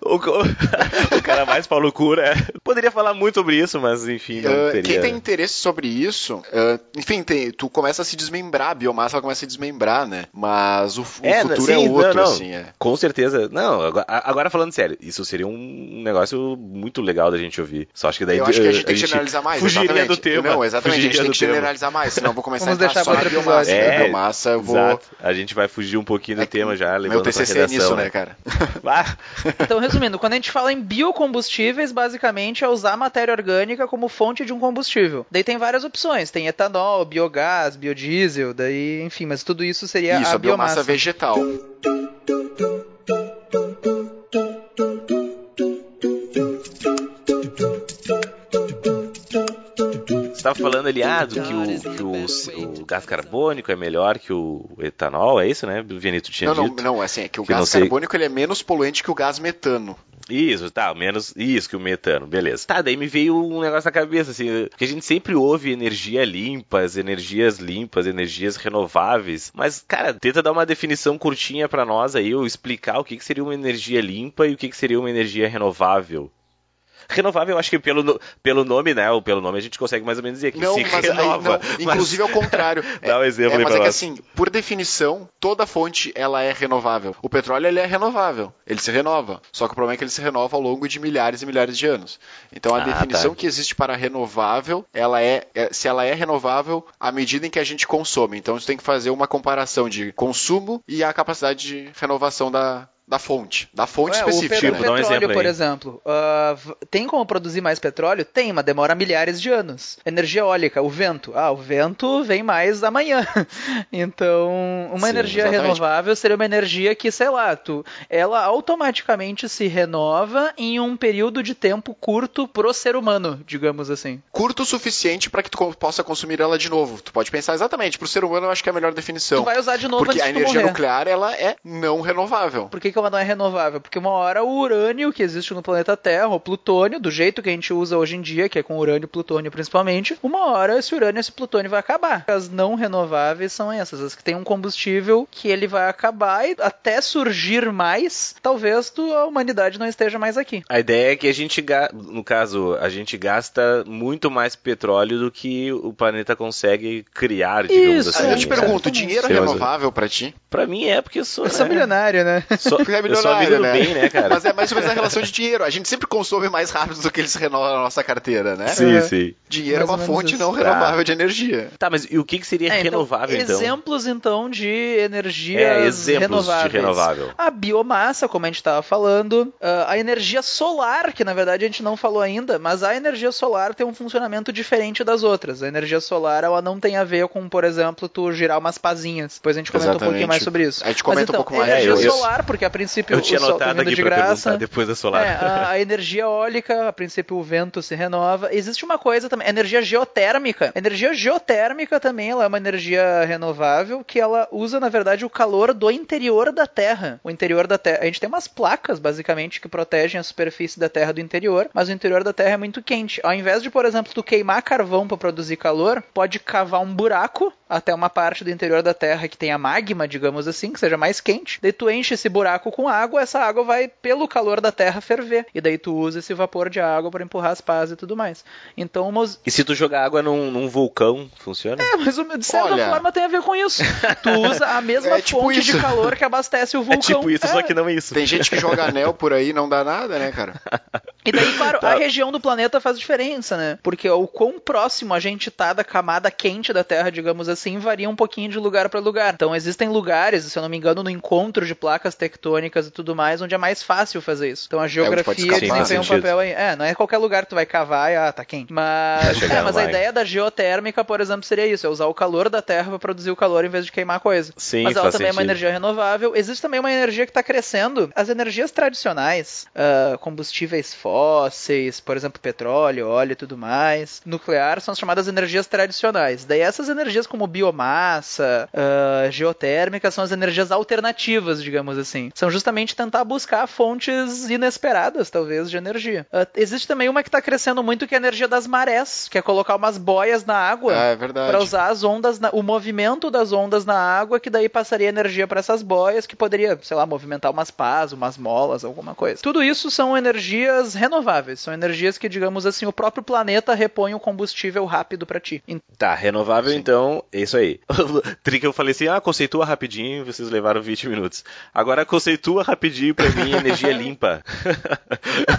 o, o, o cara mais Paulo Cura poderia falar muito sobre isso, mas enfim, não Ah, teria. Quem tem interesse sobre isso, ah, enfim, tem- tu começa a se desmembrar, a biomassa começa a se desmembrar, né? Mas o, o É, futuro sim, é outro, não, não. assim, é. Com certeza. Não, agora, agora falando sério, isso seria um negócio muito legal da gente ouvir. Só acho que daí Eu acho que a gente tem que generalizar mais. Fugiria exatamente. do tema. Não, exatamente. A gente fugiria tem que tema. generalizar mais, senão eu vou começar Vamos a deixar só na biomassa. né? É, biomassa eu vou. Exato. A gente vai fugir um pouquinho do É tema já, levando Meu TCC é nisso, né, cara? Ah, Então, resumindo, quando a gente fala em biocombustíveis, basicamente é usar matéria orgânica como fonte de um combustível. Daí tem várias opções, tem etanol, biogás, biodiesel, daí, enfim, mas tudo isso seria Isso, a, a biomassa biomassa. vegetal. você tava falando ali, ah, do que, o, que o, o gás carbônico é melhor que o etanol, é isso, né? O Vianito tinha Não, não, dito. não, assim, é que o Que não gás sei. carbônico ele é menos poluente que o gás metano. Isso, tá, menos isso que o metano, beleza. Tá, daí me veio um negócio na cabeça, assim, porque a gente sempre ouve energia limpa, as energias limpas, energias renováveis, mas, cara, tenta dar uma definição curtinha pra nós aí, ou explicar o que, que seria uma energia limpa e o que, que seria uma energia renovável. Renovável, eu acho que pelo, pelo nome, né, ou pelo nome a gente consegue mais ou menos dizer que Não, se mas aí, renova. não, inclusive é o contrário. Dá um exemplo é, aí mas é que nós. assim, por definição, toda fonte ela é renovável. O petróleo ele é renovável, ele se renova. Só que o problema é que ele se renova ao longo de milhares e milhares de anos. Então a Ah, definição tá. que existe para renovável, ela é, é- se ela é renovável à medida em que a gente consome. Então você tem que fazer uma comparação de consumo e a capacidade de renovação da da fonte, da fonte o específica, pe- Tipo, o dá um petróleo, exemplo por aí. exemplo, v- tem como produzir mais petróleo? Tem, mas demora milhares de anos. Energia eólica, o vento. Ah, o vento vem mais amanhã. Então, uma Sim, energia exatamente. renovável seria uma energia que, sei lá, tu, ela automaticamente se renova em um período de tempo curto pro ser humano, digamos assim. curto o suficiente para que tu possa consumir ela de novo. Tu pode pensar exatamente, pro ser humano eu acho que é a melhor definição. Tu vai usar de novo Porque antes a energia morrer. nuclear ela é não renovável. Por que, que ela não é renovável? Porque uma hora o urânio que existe no planeta Terra, o plutônio, do jeito que a gente usa hoje em dia, que é com urânio e plutônio principalmente, uma hora esse urânio e esse plutônio vai acabar. As não renováveis são essas, as que tem um combustível que ele vai acabar e até surgir mais, talvez tu, a humanidade não esteja mais aqui. A ideia é que a gente, no caso, a gente gasta muito mais petróleo do que o planeta consegue criar, digamos Isso, assim. Eu te Sim, pergunto, dinheiro é renovável pra ti? Pra mim é porque eu sou. Eu sou né? milionário, né? Sou, Porque é milionário, né? bem, né, cara? Mas é mais ou menos a relação de dinheiro. A gente sempre consome mais rápido do que ele se renova na nossa carteira, né? Sim, É. sim. Dinheiro é Mais uma ou menos fonte isso. não renovável de energia. Tá, mas e o que, que seria É, então, renovável, então? Exemplos, então, de energias É, exemplos renováveis. de renovável. A biomassa, como a gente estava falando, ah, a energia solar, que na verdade a gente não falou ainda, mas a energia solar tem um funcionamento diferente das outras. A energia solar, ela não tem a ver com, por exemplo, tu girar umas pazinhas. Depois a gente comenta um Exatamente. pouquinho mais sobre isso. A gente comenta mas, então, um pouco mais energia depois. solar, porque a princípio Eu tinha o sol tá vindo aqui de pra graça. depois da solar. É, a, a energia eólica, a princípio o vento se renova. Existe uma coisa também, energia geotérmica. A energia geotérmica também ela é uma energia renovável que ela usa, na verdade, o calor do interior da Terra. O interior da Terra. A gente tem umas placas, basicamente, que protegem a superfície da Terra do interior, mas o interior da Terra é muito quente. Ao invés de, por exemplo, tu queimar carvão para produzir calor, pode cavar um buraco até uma parte do interior da Terra que tenha magma, digamos assim, que seja mais quente. Daí tu enche esse buraco com água, essa água vai, pelo calor da Terra, ferver. E daí tu usa esse vapor de água para empurrar as pás e tudo mais. Então, umas... E se tu jogar água num, num vulcão, funciona? É, mas de certa Olha. forma tem a ver com isso. Tu usa a mesma É tipo fonte isso. de calor que abastece o É vulcão. tipo isso, É. só que não isso. Tem gente que joga anel por aí não dá nada, né, cara? E daí, claro, Tá. a região do planeta faz diferença, né? Porque o quão próximo a gente tá da camada quente da Terra, digamos assim, varia um pouquinho de lugar para lugar. Então existem lugares, se eu não me engano, no encontro de placas tectônicas e tudo mais, onde é mais fácil fazer isso. Então a pode geografia escapar. desempenha um sentido. papel aí. É, não é qualquer lugar que tu vai cavar e ah, tá quente. Mas, é, mas a ideia da geotérmica, por exemplo, seria isso: é usar o calor da Terra para produzir o calor em vez de queimar coisa. Sim, mas ela também é uma sentido. energia renovável. Existe também uma energia que está crescendo. As energias tradicionais, ah, combustíveis fósseis, por exemplo, petróleo, óleo e tudo mais, nuclear, são as chamadas energias tradicionais. Daí essas energias como biomassa, ah, geotérmica, são as energias alternativas, digamos assim. São justamente tentar buscar fontes inesperadas, talvez, de energia. Ah, existe também uma que está crescendo muito, que é a energia das marés, que é colocar umas boias na água Ah, é para usar as ondas, na- o movimento das ondas na água, que daí passaria energia para essas boias, que poderia, sei lá, movimentar umas pás, umas molas, alguma coisa. Tudo isso são energias renováveis, são energias que, digamos assim, o próprio planeta repõe o combustível rápido para ti. Tá, renovável então, é isso aí. Trick eu falei assim, ah, conceitua rapidinho, vocês levaram 20 minutos. Agora conceitua rapidinho pra mim energia limpa.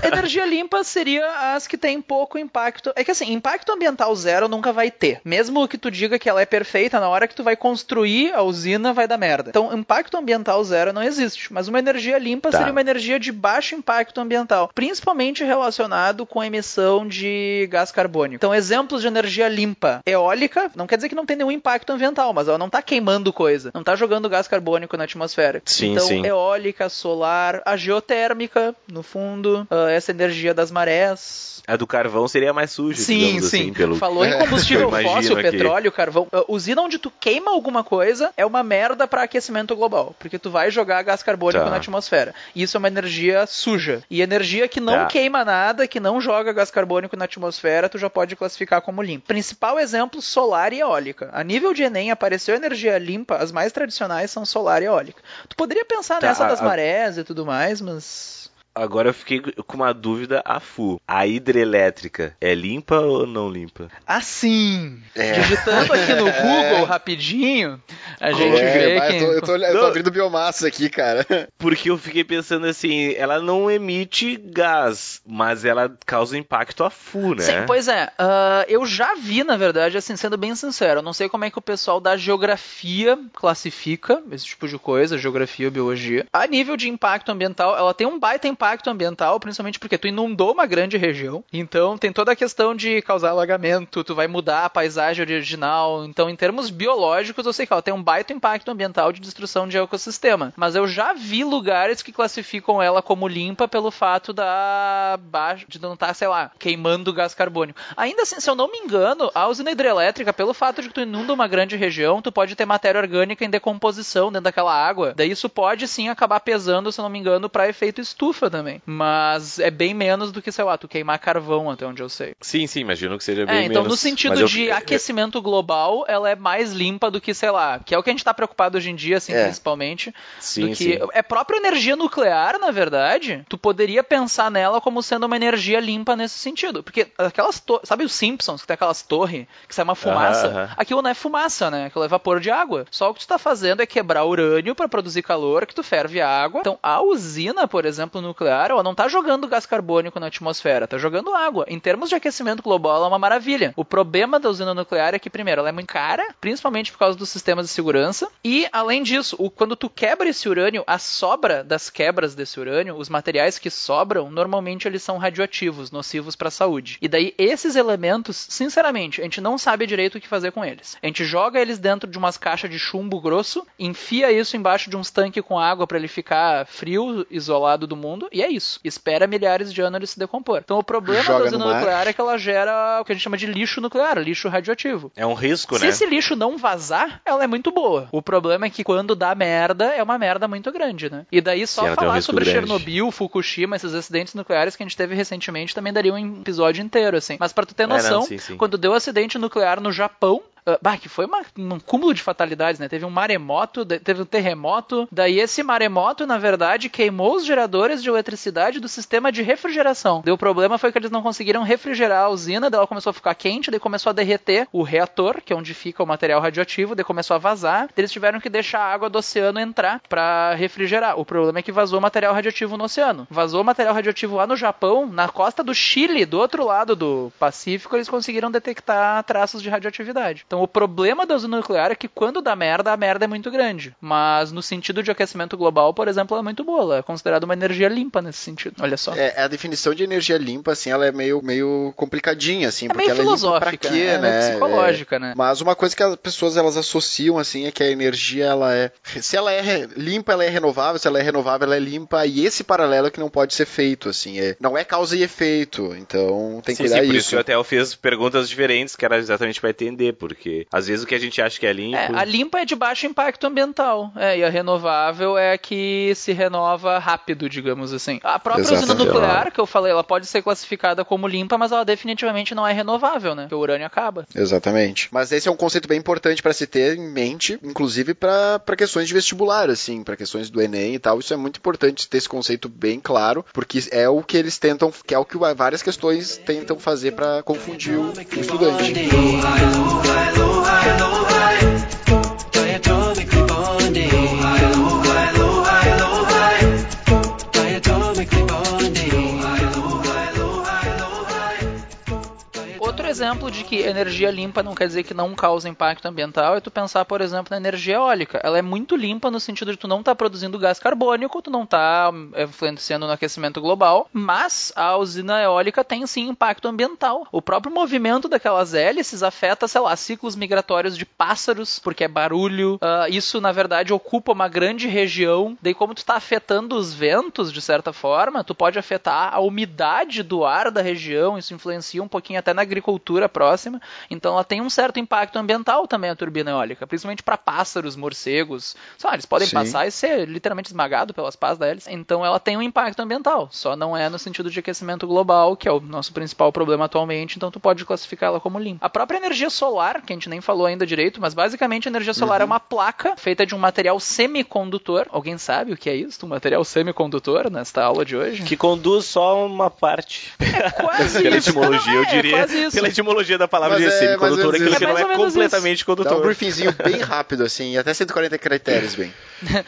energia limpa seria as que têm pouco impacto. É que assim, impacto ambiental zero nunca vai ter. Mesmo que tu diga que ela é perfeita, na hora que tu vai construir a usina vai dar merda. Então, impacto ambiental zero não existe. Mas uma energia limpa Tá. seria uma energia de baixo impacto ambiental, principalmente relacionado com a emissão de gás carbônico. Então, exemplos de energia limpa. Eólica, não quer dizer que não tem nenhum impacto ambiental, mas ela não tá queimando coisa, não tá jogando gás carbônico na atmosfera. Sim, então, sim. eólica, solar, a geotérmica, no fundo, ah, essa energia das marés. A do carvão seria mais suja, Sim, sim. assim, pelo... Falou em combustível fóssil, aqui. petróleo, carvão. Ah, Usina onde tu queima alguma coisa é uma merda para aquecimento global, porque tu vai jogar gás carbônico Tá. na atmosfera. Isso é uma energia suja. E energia que não Tá. queima nada, que não joga gás carbônico na atmosfera, tu já pode classificar como limpo. Principal exemplo, solar e eólica. A nível de Enem apareceu energia limpa, as mais tradicionais são solar e eólica. Tu poderia pensar Tá, nessa das marés e tudo mais, mas Agora eu fiquei com uma dúvida a full. A hidrelétrica é limpa ou não limpa? Assim, É. digitando aqui no Google rapidinho, a gente vê É, vai, que. eu, tô, eu, tô, eu tô abrindo biomassa aqui, cara. Porque eu fiquei pensando assim, ela não emite gás, mas ela causa impacto a full, né? Sim, pois é. ah, eu já vi, na verdade, assim, sendo bem sincero, eu não sei como é que o pessoal da geografia classifica esse tipo de coisa, geografia biologia. A nível de impacto ambiental, ela tem um baita impacto ambiental, principalmente porque tu inundou uma grande região. Então tem toda a questão de causar alagamento, tu vai mudar a paisagem original. Então, em termos biológicos, eu sei que ela tem um baita impacto ambiental de destruição de ecossistema. Mas eu já vi lugares que classificam ela como limpa pelo fato da baixo de não estar, sei lá, queimando gás carbônico. Ainda assim, se eu não me engano, a usina hidrelétrica, pelo fato de que tu inunda uma grande região, tu pode ter matéria orgânica em decomposição dentro daquela água. Daí isso pode sim acabar pesando, se eu não me engano, para efeito estufa também. Mas é bem menos do que, sei lá, tu queimar carvão, até onde eu sei. Sim, sim, imagino que seja bem É, então menos. no sentido eu- de aquecimento global, ela é mais limpa do que, sei lá, que é o que a gente tá preocupado hoje em dia, assim, É. principalmente. Sim, do que sim. é própria energia nuclear, na verdade, tu poderia pensar nela como sendo uma energia limpa nesse sentido. Porque aquelas to- sabe os Simpsons, que tem aquelas torres que sai uma fumaça? Aham, aham. Aquilo não é fumaça, né? Aquilo é vapor de água. Só o que tu tá fazendo é quebrar urânio para produzir calor, que tu ferve a água. Então, a usina, por exemplo, nuclear nuclear, ela não tá jogando gás carbônico na atmosfera, tá jogando água. Em termos de aquecimento global, ela é uma maravilha. O problema da usina nuclear é que, primeiro, ela é muito cara, principalmente por causa dos sistemas de segurança, e, além disso, o, quando tu quebra esse urânio, a sobra das quebras desse urânio, os materiais que sobram, normalmente eles são radioativos, nocivos para a saúde. E daí, esses elementos, sinceramente, a gente não sabe direito o que fazer com eles. A gente joga eles dentro de umas caixas de chumbo grosso, enfia isso embaixo de uns tanques com água para ele ficar frio, isolado do mundo, e é isso. Espera milhares de anos ele se decompor. Então o problema Joga da usina nuclear é que ela gera o que a gente chama de lixo nuclear, lixo radioativo. É um risco, Se né? esse lixo não vazar, ela é muito boa. O problema é que quando dá merda, é uma merda muito grande, né? E daí só Sim, um falar risco sobre grande. Chernobyl, Fukushima, esses acidentes nucleares que a gente teve recentemente também daria um episódio inteiro, assim. Mas pra tu ter É, não, noção, sim, sim. quando deu acidente nuclear no Japão, ah, bah, que foi uma- um cúmulo de fatalidades, né? Teve um maremoto, teve um terremoto, daí esse maremoto, na verdade, queimou os geradores de eletricidade do sistema de refrigeração. O problema foi que eles não conseguiram refrigerar a usina, daí ela começou a ficar quente, daí começou a derreter o reator, que é onde fica o material radioativo, daí começou a vazar, eles tiveram que deixar a água do oceano entrar pra refrigerar. O problema é que vazou material radioativo no oceano. Vazou material radioativo lá no Japão, na costa do Chile, do outro lado do Pacífico, eles conseguiram detectar traços de radioatividade. Então o problema da usina nuclear é que quando dá merda, a merda é muito grande. Mas no sentido de aquecimento global, por exemplo, ela é muito boa. Ela é considerada uma energia limpa nesse sentido. Olha só. É, a definição de energia limpa, assim, ela é meio, meio complicadinha, assim, É porque meio ela é limpa pra filosófica, quê, né? É meio né? psicológica, É, né? Mas uma coisa que as pessoas elas associam, assim, é que a energia, ela é... Se ela é limpa, ela é renovável, se ela é renovável, ela é limpa, e esse paralelo é que não pode ser feito, assim, é, não é causa e efeito, então tem que Sim, cuidar sim, por isso isso. eu até eu fiz perguntas diferentes, que era exatamente pra entender, porque às vezes o que a gente acha que é limpo. É, a limpa é de baixo impacto ambiental. É, e a renovável é a que se renova rápido, digamos assim. A própria usina Exatamente. nuclear, que eu falei, ela pode ser classificada como limpa, mas ela definitivamente não é renovável, né? Porque o urânio acaba. Exatamente. Mas esse é um conceito bem importante para se ter em mente, inclusive para questões de vestibular, assim, para questões do Enem e tal. Isso é muito importante ter esse conceito bem claro, porque é o que eles tentam, que é o que várias questões tentam fazer para confundir o, o estudante. I know. Exemplo de que energia limpa não quer dizer que não causa impacto ambiental é tu pensar, por exemplo, na energia eólica. Ela é muito limpa no sentido de tu não tá produzindo gás carbônico, tu não tá hum, influenciando no aquecimento global, mas a usina eólica tem sim impacto ambiental. O próprio movimento daquelas hélices afeta, sei lá, ciclos migratórios de pássaros, porque é barulho. Ah, isso, na verdade, ocupa uma grande região. Daí, como tu tá afetando os ventos, de certa forma, tu pode afetar a umidade do ar da região, isso influencia um pouquinho até na agricultura próxima. Então ela tem um certo impacto ambiental também a turbina eólica, principalmente para pássaros, morcegos. Só, eles podem Sim. passar e ser literalmente esmagado pelas pás da hélice. Então ela tem um impacto ambiental, só não é no sentido de aquecimento global, que é o nosso principal problema atualmente, então tu pode classificar ela como limpa. A própria energia solar, que a gente nem falou ainda direito, mas basicamente a energia solar é uma placa feita de um material semicondutor. Alguém sabe o que é isso? Um material semicondutor nesta aula de hoje? Que conduz só uma parte. Quase Pela isso. etimologia, Não, eu é, diria. quase isso. Pela etimologia da palavra Mas de é semicondutor, mais ou aquilo que isso. não É é, mais ou menos completamente Dá um condutor. briefingzinho bem rápido, assim, até 140 caracteres, bem.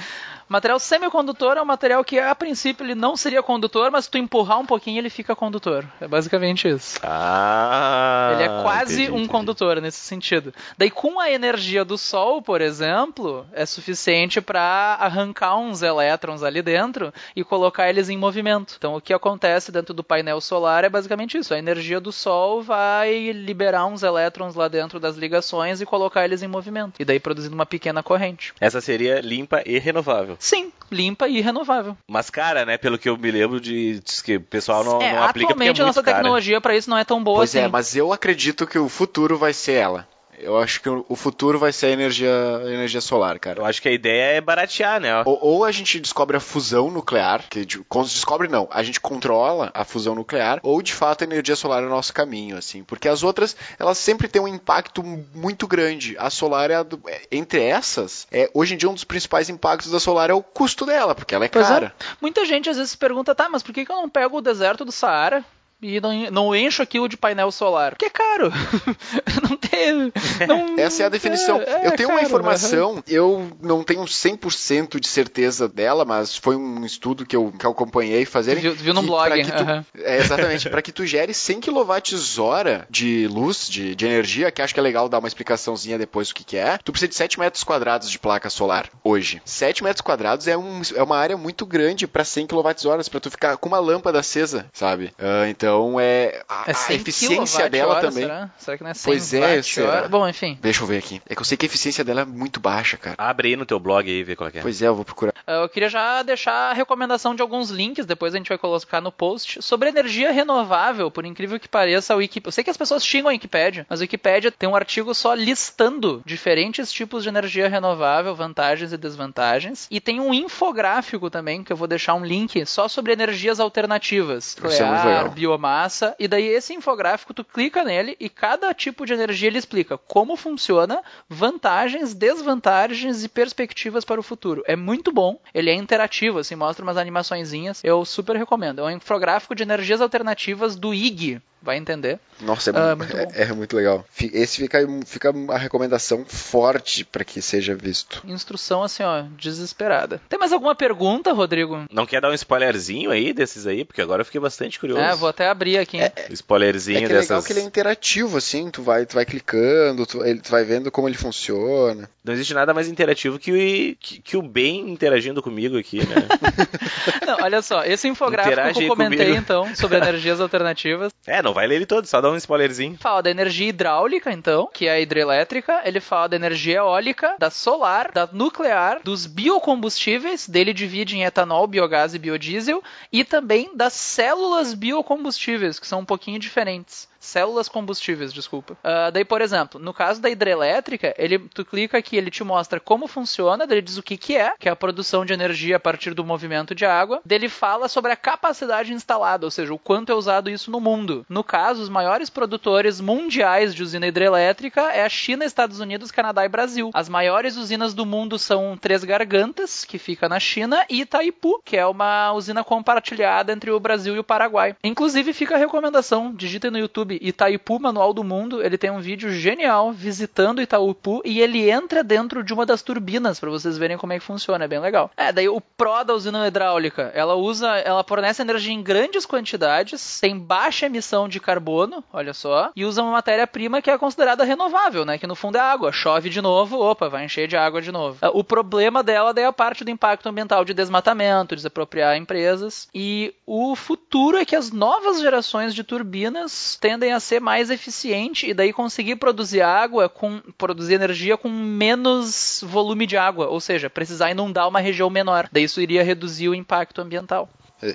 Material semicondutor é um material que, a princípio, ele não seria condutor, mas se tu empurrar um pouquinho, ele fica condutor. É basicamente isso. Ah. Ele é quase entendi, um entendi. condutor nesse sentido. Daí, com a energia do Sol, por exemplo, é suficiente para arrancar uns elétrons ali dentro e colocar eles em movimento. Então, o que acontece dentro do painel solar é basicamente isso. A energia do Sol vai liberar uns elétrons lá dentro das ligações e colocar eles em movimento. E daí produzindo uma pequena corrente. Essa seria limpa e renovável. Sim, limpa e renovável. Mas cara, né? Pelo que eu me lembro de diz que o pessoal não, é, não aplica porque é atualmente a muito nossa cara. tecnologia para isso não é tão boa Pois assim. é, mas eu acredito que o futuro vai ser ela. Eu acho que o futuro vai ser a energia, a energia solar, cara. Eu acho que a ideia é baratear, né? Ou, ou a gente descobre a fusão nuclear, que de- quando se descobre não, a gente controla a fusão nuclear, ou de fato a energia solar é o nosso caminho, assim, porque as outras elas sempre têm um impacto muito grande. A solar é, a do- é- entre essas, é hoje em dia um dos principais impactos da solar é o custo dela, porque ela é Pois é. cara. Muita gente às vezes se pergunta, tá, mas por que, que eu não pego o deserto do Saara? E não, não encho aquilo de painel solar. Porque é caro. não tem. Não, Essa é a definição. é eu tenho uma caro, informação, eu não tenho 100% de certeza dela, mas foi um estudo que eu, que eu acompanhei fazer. Viu- viu no blog, aham. É, exatamente. para que tu gere 100 kWh de luz, de, de energia, que acho que é legal dar uma explicaçãozinha depois do que, que é, tu precisa de 7 metros quadrados de placa solar hoje. 7 metros quadrados é, um, é uma área muito grande para 100 kWh, para tu ficar com uma lâmpada acesa, sabe? Ah, então é. A, É a 100 eficiência dela também. Será? Será que não é 100 Pois é, será? Bom, enfim. Deixa eu ver aqui. É que eu sei que a eficiência dela é muito baixa, cara. Abre aí no teu blog aí e vê qual é é. Pois é, eu vou procurar. Uh, Eu queria já deixar a recomendação de alguns links, depois a gente vai colocar no post, sobre energia renovável, por incrível que pareça, a Wiki... eu sei que as pessoas xingam a Wikipédia, mas a Wikipédia tem um artigo só listando diferentes tipos de energia renovável, vantagens e desvantagens, e tem um infográfico também, que eu vou deixar um link só sobre energias alternativas, Isso é nuclear, legal. Biomassa, e daí esse infográfico tu clica nele e cada tipo de energia ele explica como funciona, vantagens, desvantagens e perspectivas para o futuro. É muito bom, ele é interativo, assim, mostra umas animaçõezinhas, eu super recomendo. É um infográfico de energias alternativas do IG, vai entender. Nossa, é, Ah, mu- muito é- é muito legal. Esse fica, fica a recomendação forte para que seja visto. Instrução assim, ó, desesperada. Tem mais alguma pergunta, Rodrigo? Não quer dar um spoilerzinho aí desses aí? Porque agora eu fiquei bastante curioso. É, vou até abrir aqui. hein? O spoilerzinho É que é legal dessas. que ele é interativo, assim, tu vai, tu vai clicando, tu, ele- tu vai vendo como ele funciona. Não existe nada mais interativo que o, que, que o bem interagindo comigo aqui, né? Não, olha só, esse infográfico Interage que eu comentei comigo. então sobre energias alternativas é, não vai ler ele todo, só dá um spoilerzinho. fala da energia hidráulica, então, que é a hidrelétrica. Ele fala da energia eólica, da solar, da nuclear, dos biocombustíveis. Dele divide em etanol, biogás e biodiesel. E também das células biocombustíveis, que são um pouquinho diferentes. Células combustíveis, desculpa. Ah, daí, por exemplo, no caso da hidrelétrica, ele, tu clica aqui, ele te mostra como funciona, ele diz o que, que é, que é a produção de energia a partir do movimento de água. Ele fala sobre a capacidade instalada, ou seja, o quanto é usado isso no mundo. No caso, os maiores produtores mundiais de usina hidrelétrica é a China, Estados Unidos, Canadá e Brasil. As maiores usinas do mundo são Três Gargantas, que fica na China, e Itaipu, que é uma usina compartilhada entre o Brasil e o Paraguai. Inclusive, fica a recomendação, digitem no YouTube Itaipu Manual do Mundo, ele tem um vídeo genial visitando Itaipu e ele entra dentro de uma das turbinas para vocês verem como é que funciona, é bem legal. É, daí o pró da usina hidráulica, ela usa, ela fornece energia em grandes quantidades, tem baixa emissão de carbono, olha só, e usa uma matéria-prima que é considerada renovável, né, que no fundo é água. Chove de novo, opa, vai encher de água de novo. Ah, O problema dela daí é a parte do impacto ambiental de desmatamento, desapropriar empresas, e o futuro é que as novas gerações de turbinas tendem a ser mais eficiente e daí conseguir produzir água com produzir energia com menos volume de água, ou seja, precisar inundar uma região menor. Daí isso iria reduzir o impacto ambiental.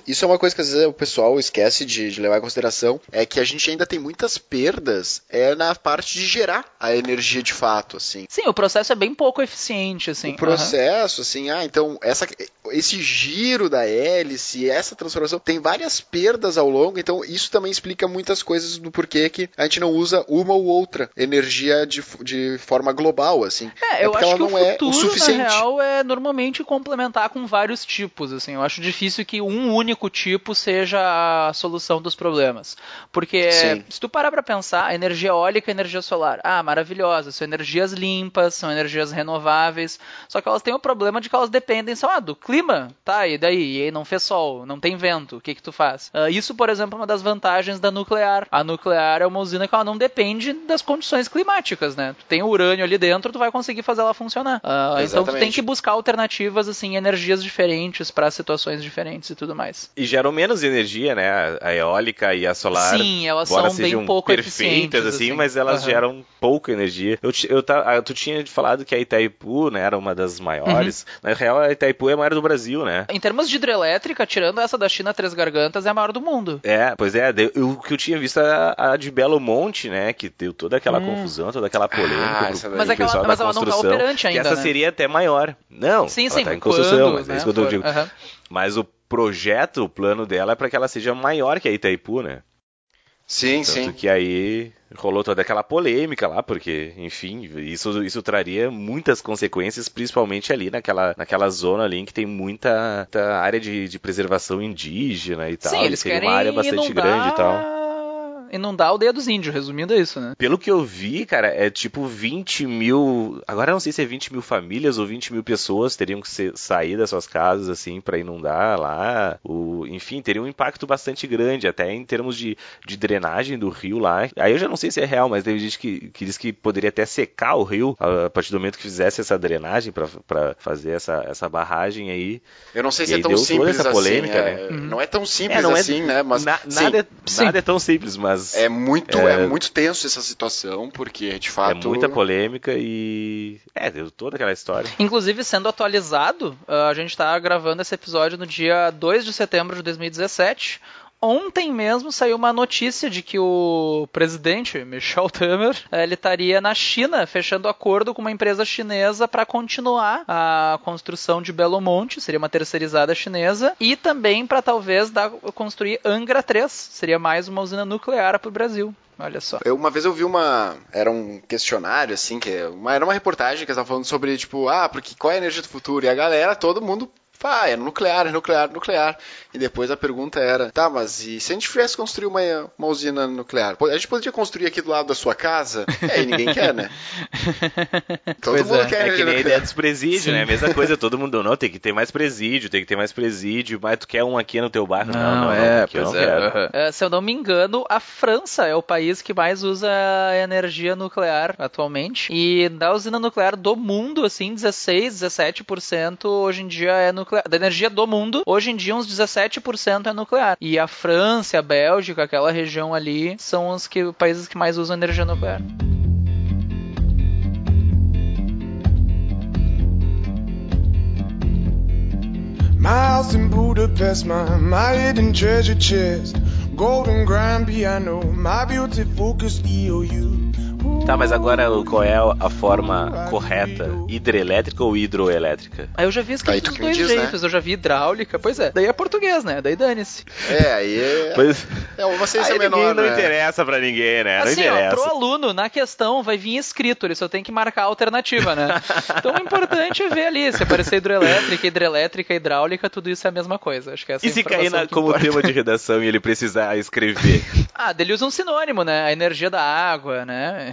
Isso é uma coisa que às vezes o pessoal esquece de, de levar em consideração, é que a gente ainda tem muitas perdas é na parte de gerar a energia de fato, assim. Sim, o processo é bem pouco eficiente, assim. O processo, assim, ah, então essa, esse giro da hélice, essa transformação, tem várias perdas ao longo, então isso também explica muitas coisas do porquê que a gente não usa uma ou outra energia de, de forma global, assim. É, eu porque acho ela que não o é futuro, o suficiente. na real, é normalmente complementar com vários tipos, assim. Eu acho difícil que um único tipo seja a solução dos problemas. Porque Sim. se tu parar pra pensar, a energia eólica e a energia solar, ah, maravilhosa, são energias limpas, são energias renováveis, só que elas têm o problema de que elas dependem só ah, do clima, tá, e daí? E aí não fez sol, não tem vento, o que que tu faz? Ah, isso, por exemplo, é uma das vantagens da nuclear. A nuclear é uma usina que ela não depende das condições climáticas, né? Tu tem urânio ali dentro, tu vai conseguir fazer ela funcionar. Ah, então tu tem que buscar alternativas, assim, energias diferentes para situações diferentes e tudo mais. E geram menos energia, né? A- A eólica e a solar. Sim, elas são bem pouco perfeitas, eficientes, assim, assim. mas elas Aham. geram pouca energia. Eu, eu, ah, tu tinha falado que a Itaipu, né, era uma das maiores. Uhum. Na real, a Itaipu é a maior do Brasil, né? Em termos de hidrelétrica, tirando essa da China Três Gargantas, é a maior do mundo. É, pois é, o que eu tinha visto era a de Belo Monte, né, que deu toda aquela confusão, toda aquela polêmica Ah, pro, pro Mas é que ela- pessoal mas da ela não tá construção, operante ainda, que essa né? seria até maior. Não, Sim, ela sim, tá em construção, quando, mas é né, isso que eu tô digo. aham. Mas o projeto, o plano dela é para que ela seja maior que a Itaipu, né? Sim, Tanto sim. que aí rolou toda aquela polêmica lá, porque, enfim, isso, isso traria muitas consequências, principalmente ali naquela, naquela zona ali em que tem muita, muita área de, de preservação indígena e tal. Sim, e eles seria querem uma área bastante inundar... grande e tal. Inundar a aldeia dos índios, resumindo é isso, né? Pelo que eu vi, cara, é tipo 20 mil. Agora eu não sei se é 20 mil famílias ou 20 mil pessoas teriam que ser, sair das suas casas, assim, para inundar lá. O, enfim, teria um impacto bastante grande, até em termos de, de drenagem do rio lá. Aí eu já não sei se é real, mas teve gente que, que diz que poderia até secar o rio a partir do momento que fizesse essa drenagem para fazer essa, essa barragem aí. Eu não sei E se é tão simples essa polêmica, assim. é, né? Não é tão simples É, não é- assim, né? Mas Na- sim, nada, é, sim. nada é tão simples, mas é muito, É. é... muito tenso essa situação, porque de é fato. muita polêmica e. É, deu toda aquela história. Inclusive, sendo atualizado, ah, a gente tá gravando esse episódio no dia 2 de setembro de 2017. Ontem mesmo saiu uma notícia de que o presidente, Michel Temer, eh, ele estaria na China fechando acordo com uma empresa chinesa para continuar a construção de Belo Monte, seria uma terceirizada chinesa, e também para talvez dar, construir Angra 3, seria mais uma usina nuclear para o Brasil. Olha só. Eu, uma vez eu vi uma. Era um questionário, assim, que é uma, era uma reportagem que eles estavam falando sobre, tipo, ah, porque qual é a energia do futuro? E a galera, todo mundo. Ah, é nuclear, é nuclear, nuclear. E depois a pergunta era, tá, mas e se a gente tivesse construir uma, uma usina nuclear? A gente poderia construir aqui do lado da sua casa? É, e ninguém quer, né? Todo Pois mundo é. quer É que nem a ideia dos presídios, né? A mesma coisa, todo mundo não, tem que ter mais presídio, tem que ter mais presídio, mas tu quer um aqui no teu bairro? Não, não, não, eu não quero. É, se eu não me engano, a França é o país que mais usa energia nuclear atualmente. E da usina nuclear do mundo, assim, 16, 17% hoje em dia é nuclear. Da energia do mundo, hoje em dia uns 17% é nuclear. E a França, a Bélgica, aquela região ali, são os que, países que mais usam energia nuclear. My house in Budapest, my, my hidden treasure chest, golden grand piano, my beauty focus EOU. Tá, mas agora qual é a forma correta? Hidrelétrica ou hidroelétrica? Aí eu já vi escrito dos dois diz, né? jeitos, eu já vi hidráulica, pois é. Daí é português, né? Daí dane-se. É, aí é, Pois, é uma ciência aí ninguém menor, não né? interessa pra ninguém, né? não Assim, ó, interessa. pro aluno, na questão, vai vir escrito, ele só tem que marcar a alternativa, né? Então o importante é ver ali, se aparecer hidroelétrica, hidrelétrica, hidráulica, tudo isso é a mesma coisa. Acho que essa E se cair na- como importa. tema de redação e ele precisar escrever? Ah, dele usa um sinônimo, né? A energia da água, né?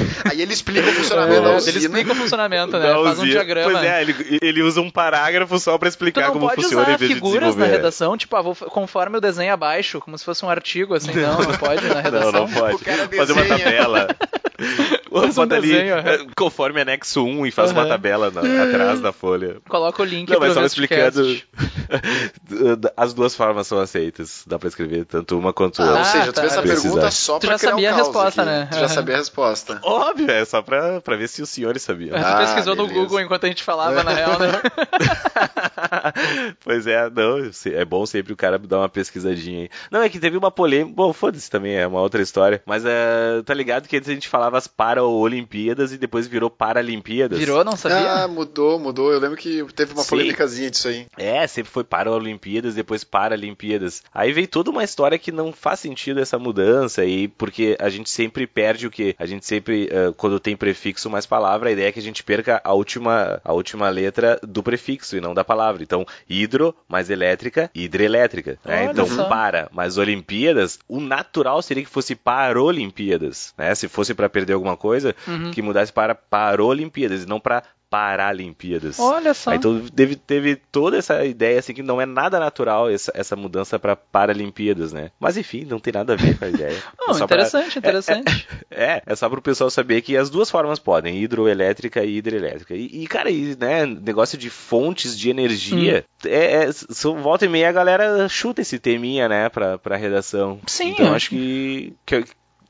Aí ele explica o funcionamento da É, ele usina. explica o funcionamento, né? Da Faz um diagrama. Pois é, ele, ele usa um parágrafo só pra Tu explicar não como pode funciona usar em vez de figuras na redação, tipo, ah, vou, conforme o desenho abaixo, como se fosse um artigo, assim, não, não pode na redação. Não, não pode. Fazer uma tabela. Faz um Bota ali, desenho, eh, conforme anexo 1 e faz uma Aham. tabela na- atrás da folha. Coloca o link Não, mas só explicando. As duas formas são aceitas. Dá pra escrever tanto uma quanto Ah, outra. ou seja, tu tá. fez essa Precisar. pergunta só Tu pra já criar sabia a resposta, aqui. né? Tu já sabia a resposta. Óbvio, é só pra, pra ver se os senhores sabiam. Tu Ah, pesquisou no beleza. Google enquanto a gente falava, na real, né? pois é, não, é bom sempre o cara dar uma pesquisadinha aí. Não, é que teve uma polêmica, bom, foda-se também, é uma outra história, mas é, tá ligado que antes a gente falava as para-olimpíadas e depois virou Paralimpíadas? Virou, não sabia? Ah, mudou, mudou. Eu lembro que teve uma Sim. polêmicazinha disso aí. É, sempre foi Paralimpíadas, depois Paralimpíadas. Aí veio toda uma história que não faz sentido essa mudança aí, porque a gente sempre perde o quê? A gente sempre, eh, quando tem prefixo mais palavra, a ideia é que a gente perca a última, a última letra do prefixo e não da palavra. Então, hidro mais elétrica, hidrelétrica. né? Então, só. para. Mas Olimpíadas, o natural seria que fosse Paralimpíadas, né? Se fosse para perder alguma coisa, Uhum. que mudasse para Paralimpíadas e não para Paralimpíadas. Olha só. Aí então, teve, teve toda essa ideia assim que não é nada natural essa, essa mudança para Paralimpíadas, né? Mas enfim, não tem nada a ver com a ideia. Não, É só pra- interessante, interessante. é, é só pro pessoal saber que as duas formas podem, hidroelétrica e hidrelétrica. E, e, cara, e, né, negócio de fontes de energia, Hum. é, é, são- volta e meia a galera chuta esse teminha, né, pra, pra redação. Sim, Então é. acho que, que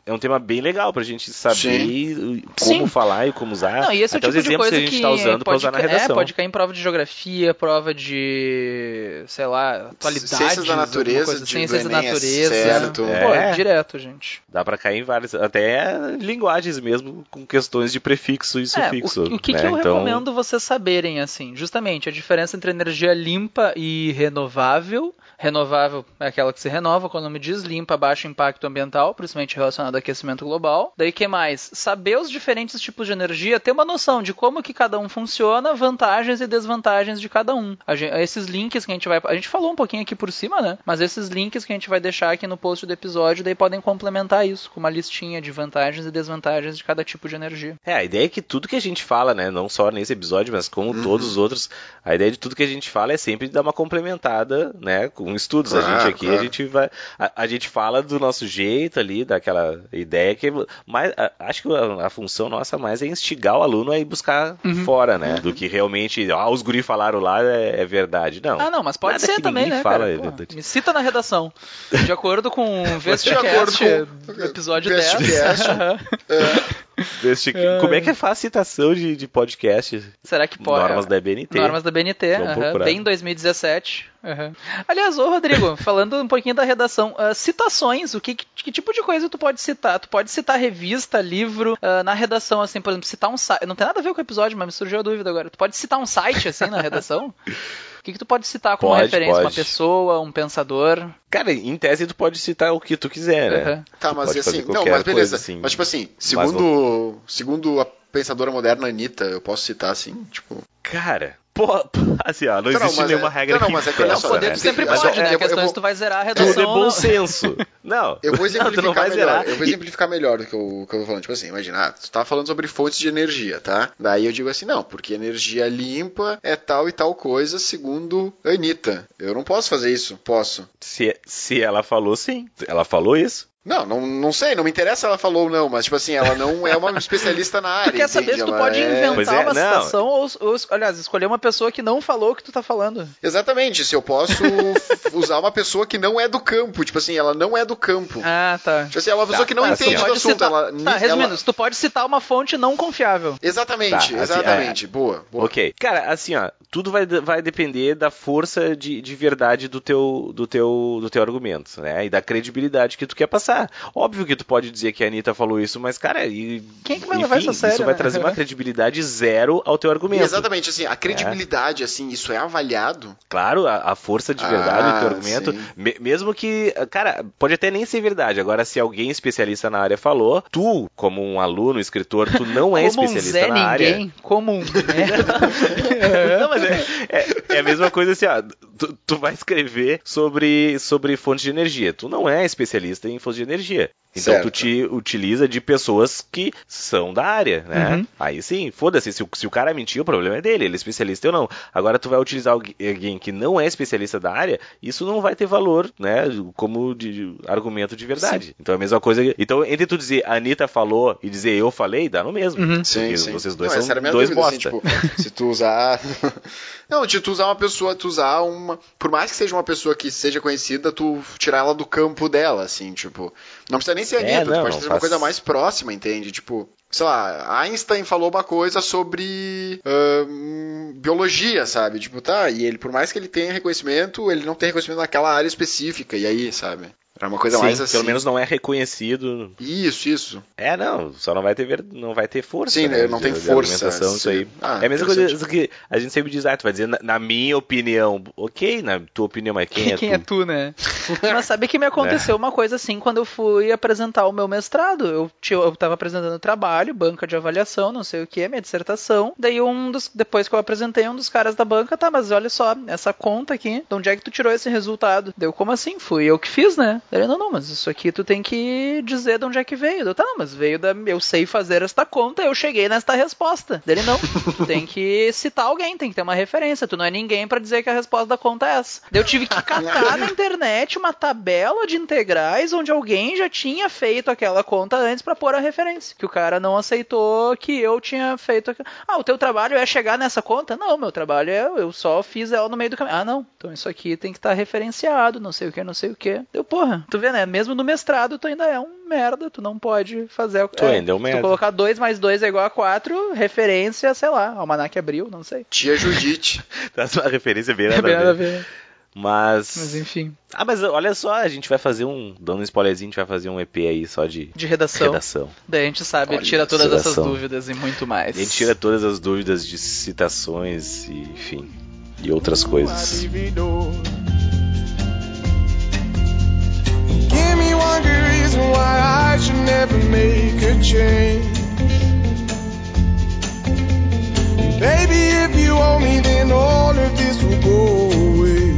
é um tema bem legal pra gente saber Sim. como Sim. falar e como usar. Não, e esse é o Até tipo os de exemplos coisa que a gente que tá usando pra usar na ca- redação. É, pode cair em prova de geografia, prova de, sei lá, atualidades. Ciências da natureza, de- ciências do da Enem, é natureza. certo. Pô, É. direto, gente. Dá pra cair em várias, até linguagens mesmo, com questões de prefixo e É, sufixo. o, o que, né? que eu então, recomendo vocês saberem, assim, justamente a diferença entre energia limpa e renovável. Renovável é aquela que se renova, quando o nome diz limpa, baixo impacto ambiental, principalmente relacionado ao aquecimento global. Daí que mais? Saber os diferentes tipos de energia, ter uma noção de como que cada um funciona, vantagens e desvantagens de cada um. A gen- esses links que a gente vai. A gente falou um pouquinho aqui por cima, né? Mas esses links que a gente vai deixar aqui no post do episódio, daí podem complementar isso, com uma listinha de vantagens e desvantagens de cada tipo de energia. É, a ideia é que tudo que a gente fala, né, não só nesse episódio, mas como Uhum. todos os outros, a ideia de tudo que a gente fala é sempre dar uma complementada, né, com estudos. a Claro, gente aqui, claro. a gente vai, a, a gente fala do nosso jeito ali, daquela ideia que, mas a- acho que a, a função nossa mais é instigar o aluno a ir buscar Uhum. fora, né, do que realmente, ah, os guri falaram lá é, é verdade. Não. Ah, não, mas pode Nada ser que também, né, fala cara? é Pô, me cita na redação. De acordo com o acordo Vestcast, com- episódio Vestcast. 10. Aham. Deste- Como é que é fácil citação de, de podcast? Será que pode? Normas da BNT. Normas da BNT, procurar. bem em 2017. aham. Aliás, ô Rodrigo, falando um pouquinho da redação, ah, citações, o que, que, que tipo de coisa tu pode citar? Tu pode citar revista, livro, ah, na redação, assim, por exemplo, citar um site. Não tem nada a ver com o episódio, mas me surgiu a dúvida agora. Tu pode citar um site, assim, na redação? O que, que tu pode citar como Pode, referência? Uma pode. pessoa, um pensador? Cara, em tese tu pode citar o que tu quiser, né? Aham. Tá, Tu mas pode e assim, não, mas beleza. assim. mas tipo assim, segundo, segundo a pensadora moderna Anitta, eu posso citar assim, tipo. Cara, pô, assim, ó, não Não, existe mas nenhuma é- regra não, não, que mas é que olha impeça, só, Poder né? tu sempre Mas pode, eu- né? A eu- questão eu é vou- se tu vai zerar a redação. Tudo é bom não. senso. Não, Eu vou não, não exemplificar vai melhor. Eu vou exemplificar melhor do que eu, que eu tô falando. Tipo assim, imagina, ah, tu tá falando sobre fontes de energia, tá? Daí eu digo assim, não, porque energia limpa é tal e tal coisa, segundo a Anitta. Eu não posso fazer isso. Posso. Se, se ela falou sim, ela falou isso. Não, não, não sei, não me interessa se ela falou ou não, mas tipo assim, ela não é uma especialista na área. Tu quer saber se tu pode é- inventar é, uma não. citação ou, ou, aliás, escolher uma pessoa que não falou o que tu tá falando. Exatamente, se eu posso usar uma pessoa que não é do campo, tipo assim, ela não é do campo. Ah, tá. Tipo assim, é uma pessoa Tá, que não tá, entende assim, do assunto. citar, Ela, tá, resumindo, ela- se tu pode citar uma fonte não confiável. Exatamente, Tá, assim, exatamente. Boa, boa. Ok. Cara, assim, ó, tudo vai, vai depender da força de, de verdade do teu, do, teu, do teu argumento, né? E da credibilidade que tu quer passar. Óbvio que tu pode dizer que a Anitta falou isso, mas, cara, e, Quem que vai enfim, levar isso a sério, isso vai né? trazer uma credibilidade zero ao teu argumento. Exatamente, assim, a credibilidade, assim, isso é avaliado. Claro, a, a força de verdade Ah, do teu argumento, sim. me- mesmo que, cara, pode até nem ser verdade. Agora, se alguém especialista na área falou, tu, como um aluno, escritor, tu não é Como um especialista Zé na área. ninguém, como um merda. Não, mas é, é, é a mesma coisa assim, ó. Tu, tu vai escrever sobre, sobre fontes de energia. Tu não é especialista em fontes de energia. Então Certo. tu te utiliza de pessoas que são da área, né? Uhum. Aí sim, foda-se, se, o- se o cara mentiu, o problema é dele, ele é especialista ou não. Agora tu vai utilizar alguém- que não é especialista da área, isso não vai ter valor, né? Como de, de argumento de verdade. Então é a mesma coisa. Então, entre tu dizer a Anitta falou e dizer eu falei, dá no mesmo. Uhum. Sim, Porque sim. vocês dois não, essa são era a minha dois dúvida, bosta. assim, tipo, se tu usar. não, de tu usar uma pessoa, tu usar uma. Por mais que seja uma pessoa que seja conhecida, tu tirar ela do campo dela, assim, tipo. Não precisa nem ser a É, Anitta, não, pode ser uma faz- coisa mais próxima, entende? Tipo. Sei lá, Einstein falou uma coisa sobre ahn, biologia, sabe? Tipo, tá, e ele, por mais que ele tenha reconhecimento, ele não tem reconhecimento naquela área específica, e aí, sabe? Era uma coisa Sim, mais assim. pelo menos não é reconhecido. Isso, isso. É, não, só não vai ter, ver- não vai ter força. Sim, né, não de- tem de força, isso aí. Ah, é a mesma coisa que a gente sempre diz, ah, tu vai dizer, na, na minha opinião, ok, na tua opinião, mas quem, Quem, é é tu? tu, né? Mas sabe que me aconteceu uma coisa assim quando eu fui apresentar o meu mestrado. Eu, tinha, eu tava apresentando trabalho, banca de avaliação, não sei o que, minha dissertação. Daí um dos. Depois que eu apresentei, um dos caras da banca, tá, mas olha só, essa conta aqui, de onde é que tu tirou esse resultado? Deu, como assim? Fui eu que fiz, né? Ele, não, não, mas isso aqui tu tem que dizer de onde é que veio. Eu, tá, não, mas veio da. Eu sei fazer esta conta, eu cheguei nesta resposta. Dele, não, tu tem que citar alguém, tem que ter uma referência. Tu não é ninguém pra dizer que a resposta da conta é essa. Eu tive que catar na internet uma tabela de integrais onde alguém já tinha feito aquela conta antes pra pôr a referência. Que o cara não aceitou que eu tinha feito. Ah, o teu trabalho é chegar nessa conta? Não, meu trabalho é eu só fiz ela no meio do caminho. Ah, não. Então isso aqui tem que estar referenciado, não sei o que, não sei o que. Deu, porra, É, tu vê, né? Mesmo no mestrado, tu ainda é um merda, tu não pode fazer. Tu ainda é um se merda. tu colocar 2 mais 2 é igual a 4, referência, sei lá, Almanac Abril, não sei. Tia Judite. Traz uma referência bem É nada bem nada a ver. ver. Mas... Mas enfim, Ah, mas olha só, a gente vai fazer um... Dando um spoilerzinho, a gente vai fazer um EP aí só de de redação. redação. Daí a gente sabe, Olha, tira todas essas redação. dúvidas e muito mais. A gente tira todas as dúvidas de citações e, enfim, e outras coisas. divido. Give me one good reason why I should never make a change. Baby, if you owe me, then all of this will go away.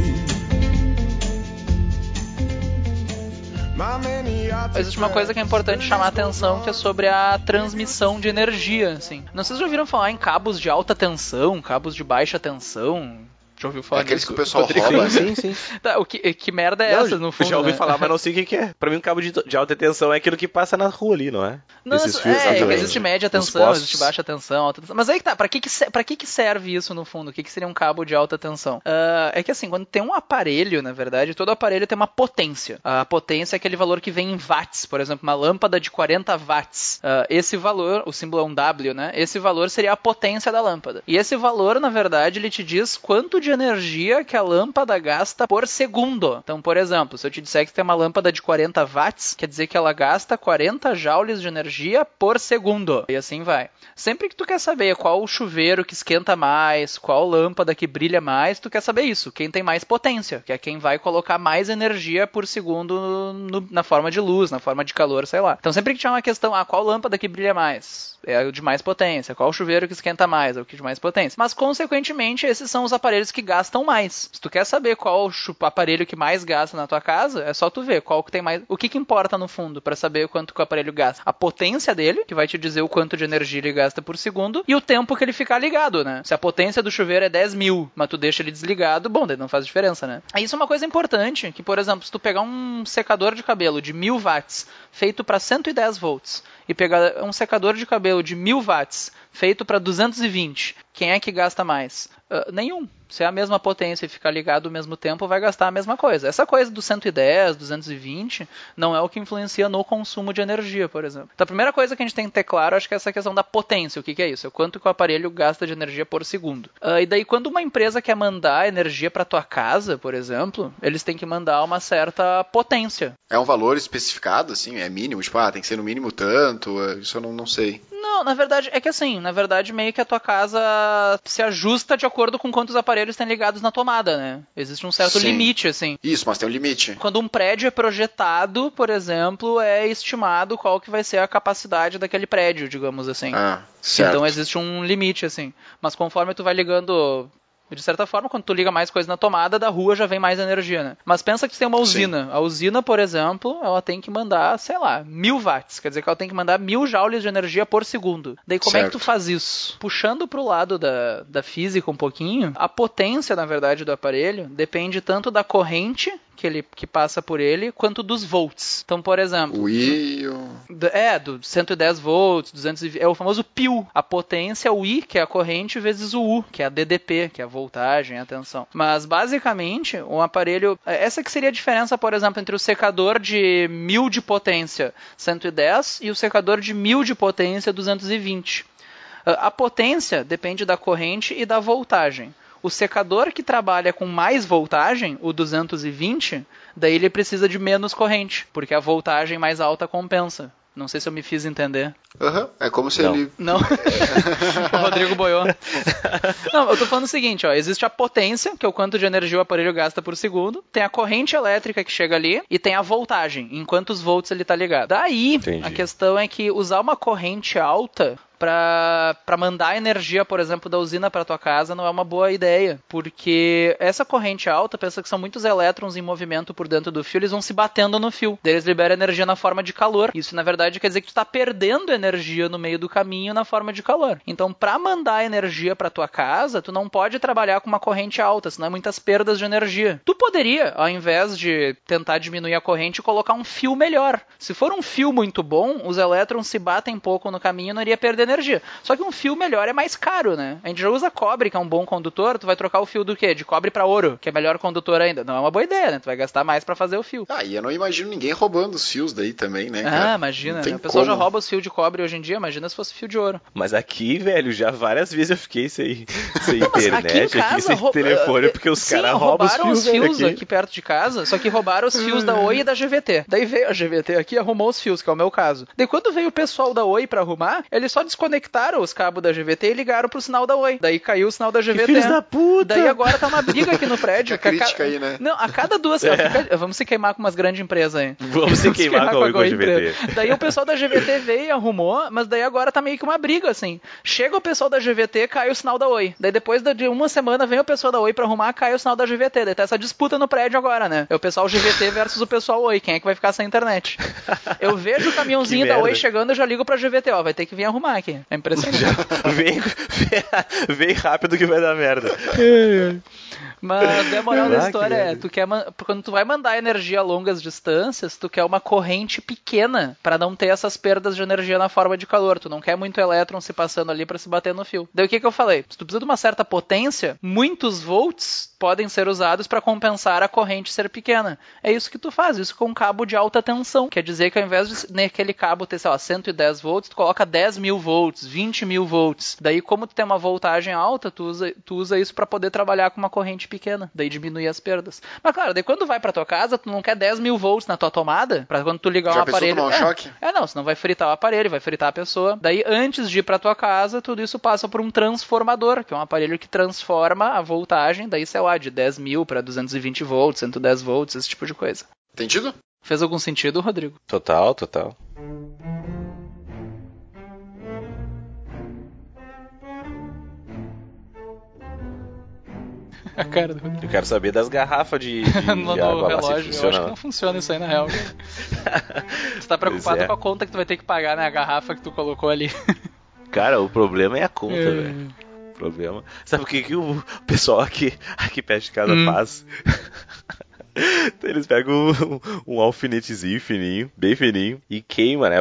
Existe uma coisa que é importante chamar a atenção, que é sobre a transmissão de energia, assim. Não sei se já ouviram falar em cabos de alta tensão, cabos de baixa tensão. Já ouviu falar Aqueles disso? que o pessoal Rodrigo? rouba? Sim, sim. Tá, o que, que merda é Não, essa, no fundo? já ouvi né? falar, mas não sei o que, é. Pra mim, um cabo de, de alta tensão é aquilo que passa na rua ali, não é? Não, Esses é, fios, exatamente. existe média tensão, existe baixa tensão, alta tensão. Mas aí que tá, pra que que, pra que que serve isso no fundo? O que que seria um cabo de alta tensão? Ah, é que assim, quando tem um aparelho, na verdade, todo aparelho tem uma potência. A potência é aquele valor que vem em watts, por exemplo, uma lâmpada de 40 watts. Ah, esse valor, o símbolo é um W, né? Esse valor seria a potência da lâmpada. E esse valor, na verdade, ele te diz quanto de energia que a lâmpada gasta por segundo. Então, por exemplo, se eu te disser que tem uma lâmpada de 40 watts, quer dizer que ela gasta 40 joules de energia por segundo. E assim vai. Sempre que tu quer saber qual o chuveiro que esquenta mais, qual lâmpada que brilha mais, tu quer saber isso. Quem tem mais potência, que é quem vai colocar mais energia por segundo no- na forma de luz, na forma de calor, sei lá. Então sempre que tiver uma questão, ah, qual lâmpada que brilha mais? É o de mais potência. Qual chuveiro que esquenta mais? É o que de mais potência. Mas, consequentemente, esses são os aparelhos que gastam mais. Se tu quer saber qual o aparelho que mais gasta na tua casa, é só tu ver qual que tem mais. O que que importa no fundo para saber quanto que o aparelho gasta? A potência dele, que vai te dizer o quanto de energia ele gasta por segundo, e o tempo que ele ficar ligado, né? Se a potência do chuveiro é 10 mil, mas tu deixa ele desligado, bom, daí não faz diferença, né? Isso é uma coisa importante, que, por exemplo, se tu pegar um secador de cabelo de 1000 watts, feito para 110 volts, e pegar um secador de cabelo de 1000 watts, feito para 220, quem é que gasta mais? Ah, nenhum. Se é a mesma potência e ficar ligado ao mesmo tempo, vai gastar a mesma coisa. Essa coisa do 110, 220, não é o que influencia no consumo de energia, por exemplo. Então a primeira coisa que a gente tem que ter claro, acho que é essa questão da potência. O que, que é isso? É o quanto que o aparelho gasta de energia por segundo. Ah, e daí, quando uma empresa quer mandar energia para tua casa, por exemplo, eles têm que mandar uma certa potência. É um valor especificado, assim? É mínimo? Tipo, ah, tem que ser no mínimo tanto? é, Isso eu não, não sei. Não, na verdade, é que assim, na verdade, meio que a tua casa se ajusta de acordo com quantos aparelhos tem ligados na tomada, né? Existe um certo Sim. limite, assim. Isso, mas tem um limite. Quando um prédio é projetado, por exemplo, é estimado qual que vai ser a capacidade daquele prédio, digamos assim. Ah, certo. Então existe um limite, assim. Mas conforme tu vai ligando. De certa forma, quando tu liga mais coisa na tomada, da rua já vem mais energia, né? Mas pensa que tu tem uma usina. A usina, por exemplo, ela tem que mandar, sei lá, mil watts. Quer dizer que ela tem que mandar mil joules de energia por segundo. Daí como é que Certo. tu faz isso? Puxando pro lado da, da física um pouquinho, a potência, na verdade, do aparelho depende tanto da corrente que ele que passa por ele, quanto dos volts. Então, por exemplo, O I, do- É, do 110 volts, 220, é o famoso PIL. A potência, o I, que é a corrente, vezes o U, que é a DDP, que é a voltagem, a tensão. Mas, basicamente, um aparelho... Essa que seria a diferença, por exemplo, entre o secador de 1000 de potência, 110, e o secador de 1000 de potência, 220. A potência depende da corrente e da voltagem. O secador que trabalha com mais voltagem, o 220, daí ele precisa de menos corrente, porque a voltagem mais alta compensa. Não sei se eu me fiz entender. Aham, é como se Não. ele... Não. o Rodrigo boiou. Não, eu tô falando o seguinte, ó. Existe a potência, que é o quanto de energia o aparelho gasta por segundo. Tem a corrente elétrica que chega ali. E tem a voltagem, em quantos volts ele tá ligado. Daí, Entendi. a questão é que usar uma corrente alta para mandar energia, por exemplo, da usina para tua casa não é uma boa ideia, porque essa corrente alta, pensa que são muitos elétrons em movimento por dentro do fio, eles vão se batendo no fio. Eles liberam energia na forma de calor. Isso, na verdade, quer dizer que tu está perdendo energia no meio do caminho na forma de calor. Então, para mandar energia para tua casa, tu não pode trabalhar com uma corrente alta, senão é muitas perdas de energia. Tu poderia, ao invés de tentar diminuir a corrente, colocar um fio melhor. Se for um fio muito bom, os elétrons se batem pouco no caminho não iria perder energia. Energia. Só que um fio melhor é mais caro, né? A gente já usa cobre, que é um bom condutor, tu vai trocar o fio do quê? De cobre para ouro, que é melhor condutor ainda. Não é uma boa ideia, né? Tu vai gastar mais para fazer o fio. Ah, e eu não imagino ninguém roubando os fios daí também, né, Ah, cara? imagina, Não né? tem O pessoal já rouba os fios de cobre hoje em dia, imagina se fosse fio de ouro. Mas aqui, velho, já várias vezes eu fiquei sem, sem internet, aqui, sem rou- telefone, porque os sim, caras roubam os roubaram fios, os fios aqui. aqui. perto de casa, só que roubaram os fios da Oi e da GVT. Daí veio a GVT aqui e arrumou os fios, que é o meu caso. Daí quando veio o pessoal da Oi pra arrumar, eles só desconectaram os cabos da GVT e ligaram pro sinal da Oi. Daí caiu o sinal da GVT. filhos da puta! Daí agora tá uma briga aqui no prédio. Que a crítica aí, né? Não, a cada duas... fica- Vamos se queimar com umas grandes empresas aí. Vamos se queimar com a Oi com a GVT. Daí o pessoal da GVT veio e arrumou, mas daí agora tá meio que uma briga, assim. Chega o pessoal da GVT, cai o sinal da Oi. Daí depois de uma semana vem o pessoal da Oi pra arrumar, cai o sinal da GVT. Daí tá essa disputa no prédio agora, né? É o pessoal GVT versus o pessoal Oi. Quem é que vai ficar sem internet? Eu vejo o caminhãozinho Que da Oi chegando, eu já ligo pra GVT, ó. Vai ter que vir arrumar aqui. É impressionante. vem, vem rápido que vai dar merda. Mas a moral da Caraca, história é, tu quer quando tu vai mandar energia a longas distâncias, tu quer uma corrente pequena pra não ter essas perdas de energia na forma de calor. Tu não quer muito elétron se passando ali pra se bater no fio. Daí o que que eu falei? Se tu precisa de uma certa potência, muitos volts podem ser usados pra compensar a corrente ser pequena. É isso que tu faz, isso com um cabo de alta tensão. Quer dizer que ao invés de naquele cabo ter, sei lá, 110 volts, tu coloca 10 mil volts, 20 mil volts. Daí, como tu tem uma voltagem alta, tu usa, tu usa isso pra poder trabalhar com uma corrente pequena. Daí diminui as perdas. Mas claro, daí quando vai pra tua casa, tu não quer 10 mil volts na tua tomada, pra quando tu ligar Já um aparelho. tomar um é, choque? é, não, senão vai fritar o aparelho, vai fritar a pessoa. Daí, antes de ir pra tua casa, tudo isso passa por um transformador, que é um aparelho que transforma a voltagem, daí, sei lá, de 10 mil pra 220 volts, 110 volts, esse tipo de coisa. Entendido? Fez algum sentido, Rodrigo? Total, total. A cara do Rodrigo. Eu quero saber das garrafas de, de, no, de água lá, se relógio. Eu acho funciona. que não funciona isso aí na real. Você tá preocupado é. com a conta que tu vai ter que pagar, né? A garrafa que tu colocou ali. Cara, o problema é a conta, É. velho. Problema. Sabe o que, que o pessoal aqui, aqui perto de casa Hum. faz? Eles pegam um, um alfinetezinho fininho, bem fininho, e queima, né?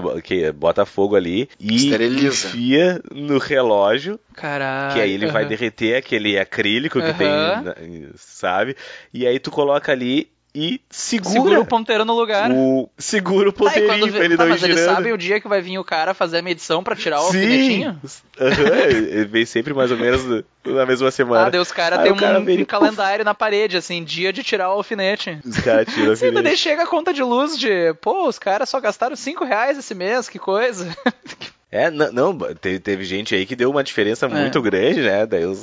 Bota fogo ali e Esteriliza. enfia no relógio, Caralho. que aí ele vai aham. derreter aquele acrílico que Aham. tem, sabe? E aí tu coloca ali e segura, Segura o ponteiro no lugar. o segura o Tá, e ponteirinho quando vê- pra ele tá, não ir mas eles girando. sabem o dia que vai vir o cara fazer a medição pra tirar o Sim! alfinetinho? Ele vem sempre mais ou menos no- na mesma semana. Ah, daí os caras têm o cara um, vem um calendário na parede, assim, dia de tirar o alfinete. Os caras tiram a Sim, daí chega a conta de luz de, pô, os caras só gastaram 5 reais esse mês, que coisa. É, não, não teve, teve gente aí que deu uma diferença muito grande, né? Daí os,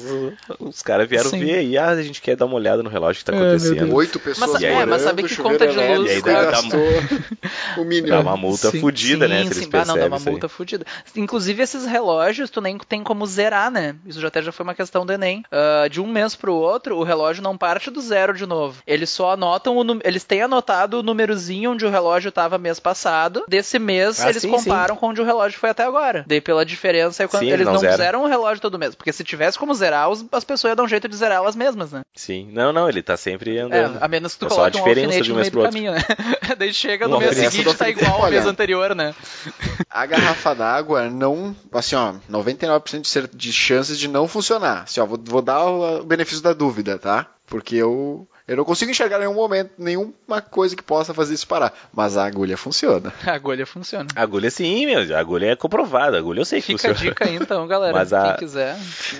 os caras vieram É. Sim. ver e ah, a gente quer dar uma olhada no relógio que tá meu acontecendo. Oito pessoas Mas- é, morando, mas sabe que conta de luz- E aí dá- dá- o mínimo. Dá uma multa Sim, fudida, né? sim, Se eles sim. Ah, não, dá uma aí. multa fudida. Inclusive, esses relógios, tu nem tem como zerar, né? Isso já até já foi uma questão do Enem. Ah, de um mês pro outro, o relógio não parte do zero de novo. Eles só anotam o Eles têm anotado o númerozinho onde o relógio tava mês passado. Desse mês, Ah, eles sim, comparam com onde o relógio foi até agora. Daí pela diferença, é quando Sim, eles não não, zeram. zeram o relógio todo mês. Porque se tivesse como zerar, os- as pessoas iam dar um jeito de zerar elas mesmas, né? Sim. Não, não, ele tá sempre É, andando. a menos que tu É só a coloque um diferença alfinete de um no meio do caminho, né? Daí chega Um no mês seguinte, tá igual ao mês anterior, né? A garrafa d'água não, assim, ó, 99% de, cer- de chances de não funcionar. Assim, ó, vou, vou dar o, o benefício da dúvida, tá? Porque eu, eu não consigo enxergar em nenhum momento nenhuma coisa que possa fazer isso parar. Mas a agulha funciona. A agulha funciona. Agulha sim, meu. A agulha é comprovada. A agulha eu sei que Fica a funciona. dica aí então, galera. Mas a- Quem quiser.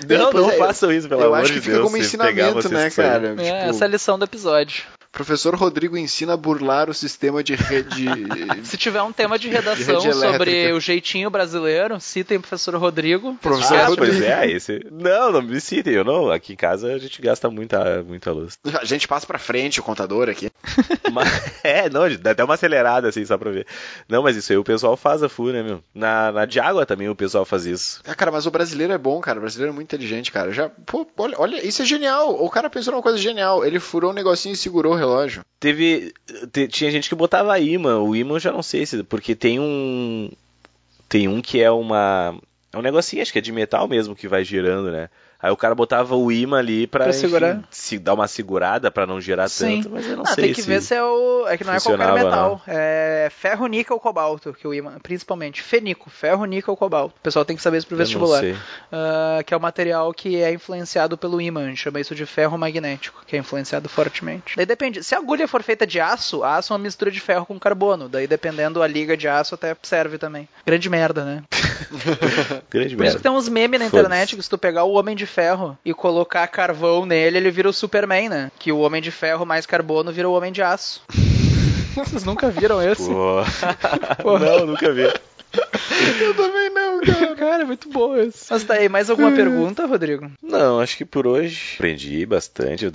Não, Pois não é, façam isso, pelo eu amor acho de que fica Deus. como se pegar ensinamento, né, que cara? É, Tipo, essa é a lição do episódio. Professor Rodrigo ensina a burlar o sistema de rede. Se tiver um tema de redação elétrica. sobre o jeitinho brasileiro, citem o professor Rodrigo. Professor Ah, Rodrigo. pois é, esse. Não, não me citem, eu não. Aqui em casa a gente gasta muita, muita luz. A gente passa pra frente o contador aqui. Mas- é, não, dá até uma acelerada assim, só pra ver. Não, mas isso aí o pessoal faz a FU, né, meu? Na, na de água também o pessoal faz isso. Ah, cara, mas o brasileiro é bom, cara. O brasileiro é muito inteligente, cara. Já, pô, olha, olha, isso é genial. O cara pensou numa coisa genial. Ele furou um negocinho e segurou o relógio. Teve. te- tinha gente que botava imã. O imã eu já não sei se. Porque tem um. Tem um que é uma. É um negocinho, acho que é de metal mesmo que vai girando, né? Aí o cara botava o imã ali pra, Pra enfim, segurar. se dar uma segurada pra não gerar Sim. tanto, mas eu não Ah, sei tem que se... ver se é o. É que não é qualquer funcionava, metal. É ferro, níquel, cobalto, que o imã, principalmente. Fenico, ferro, níquel, cobalto. O pessoal tem que saber isso pro vestibular. sei. Ah, que é o material que é influenciado pelo ímã. A gente chama isso de ferro magnético, que é influenciado fortemente. Daí depende. Se a agulha for feita de aço, aço é uma mistura de ferro com carbono. Daí dependendo a liga de aço até serve também. Grande merda, né? Grande Por isso merda. que tem uns memes na internet que se tu pegar o Homem de Ferro e colocar carvão nele, ele vira o Superman, né? Que o Homem de Ferro mais carbono vira o Homem de Aço. Vocês nunca viram esse? Pô. Pô. não, nunca vi. Eu também não, cara. Cara, é muito bom esse. Mas tá aí, mais alguma pergunta, Rodrigo? Não, acho que por hoje aprendi bastante.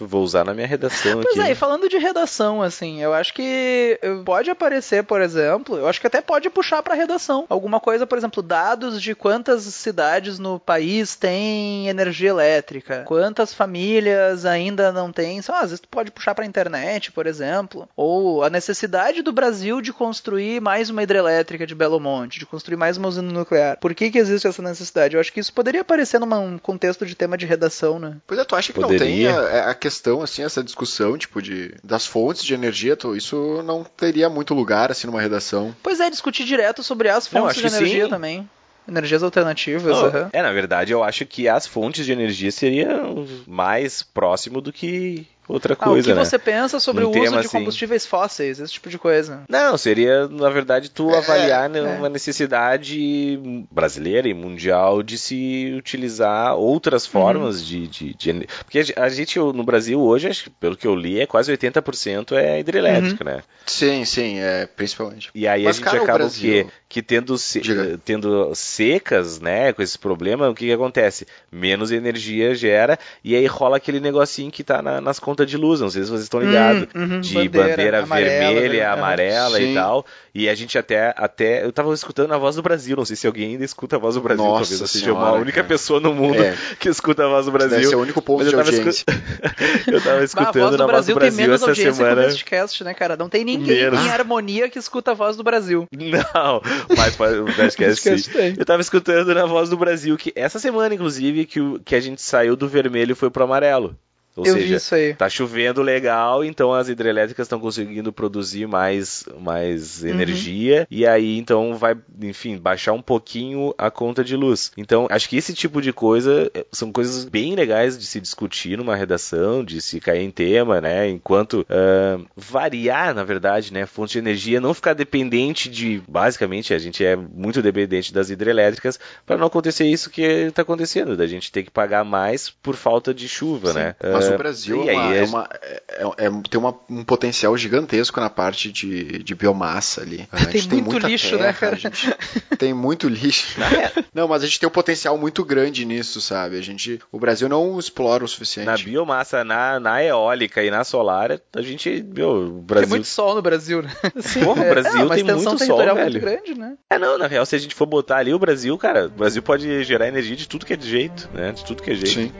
Vou usar na minha redação Pois aqui. é, e falando de redação, assim, eu acho que pode aparecer, por exemplo, eu acho que até pode puxar pra redação. Alguma coisa, por exemplo, dados de quantas cidades no país têm energia elétrica, quantas famílias ainda não têm. Sei lá, às vezes tu pode puxar pra internet, por exemplo. Ou a necessidade do Brasil de construir mais uma hidrelétrica de Belo Monte, de construir mais uma usina nuclear. Por que, que existe essa necessidade? Eu acho que isso poderia aparecer num contexto de tema de redação, né? Pois é, tu acha que não tem Poderia. a, a questão, assim, essa discussão, tipo, de, das fontes de energia, tu- isso não teria muito lugar, assim, numa redação. Pois é, discutir direto sobre as Não, fontes acho de energia sim. também. Energias alternativas, Não, aham. É, na verdade, eu acho que as fontes de energia seriam mais próximo do que outra Ah, o coisa, que né? você pensa sobre Num o uso de assim. combustíveis fósseis, esse tipo de coisa? Não, seria, na verdade, tu avaliar né, é. uma necessidade brasileira e mundial de se utilizar outras formas de, de, de ener- Porque a ge- a gente, no Brasil, hoje, acho que, pelo que eu li, é quase 80% é hidrelétrico, né? Sim, sim, é, principalmente. E aí Mas, a gente cara, o acaba o Brasil- quê? Que tendo, se- tendo secas, né, com esse problema, o que, que acontece? Menos energia gera, e aí rola aquele negocinho que tá na- nas contas de luz, não sei se vocês estão ligados, Hum, uhum, de bandeira bandeira, amarela, vermelha, vermelha. amarela Sim. e tal, e a gente até, até, eu tava escutando a voz do Brasil, não sei se alguém ainda escuta a voz do Brasil, Nossa talvez eu seja uma Senhora, única cara. pessoa no mundo É. que escuta a voz do Brasil. Deve ser o único ponto de eu tava audiência. escu- eu tava Bah, a escutando voz do na voz Brasil do tem Brasil menos essa audiência semana. que o né, cara? Não tem ninguém Menos. em harmonia que escuta a voz do Brasil. Não, mas o Nerdcast Nerdcast sim. tem. Eu tava escutando na voz do Brasil que essa semana, inclusive, que, o- que a gente saiu do vermelho e foi pro amarelo. Ou Eu seja, isso aí. tá chovendo legal, então as hidrelétricas estão conseguindo produzir mais, Uhum. mais energia e aí então vai, enfim, baixar um pouquinho a conta de luz. Então, acho que esse tipo de coisa eh, são coisas bem legais de se discutir numa redação, de se cair em tema, né? Enquanto ah, variar, na verdade, né, fonte de energia, não ficar dependente de, basicamente, a gente é muito dependente das hidrelétricas para não acontecer isso que está acontecendo, da gente ter que pagar mais por falta de chuva, né? Mas o Brasil e é uma- é uma- é- é- é- tem uma- um potencial gigantesco na parte de, de biomassa ali. A gente Tem muito muita lixo, né, terra, cara? a gente tem muito lixo. Não, mas a gente tem um potencial muito grande nisso, sabe? A gente, o Brasil não explora o suficiente. Na biomassa, na, na eólica e na solar, a gente, meu, o Tem Brasil... muito sol no Brasil, né? Porra, o Brasil é, uma tem muito sol, territorial velho. muito grande, né? É, não, na real, se a gente for botar ali o Brasil, cara, o Brasil pode gerar energia de tudo que é de jeito, né? De tudo que é jeito. Sim.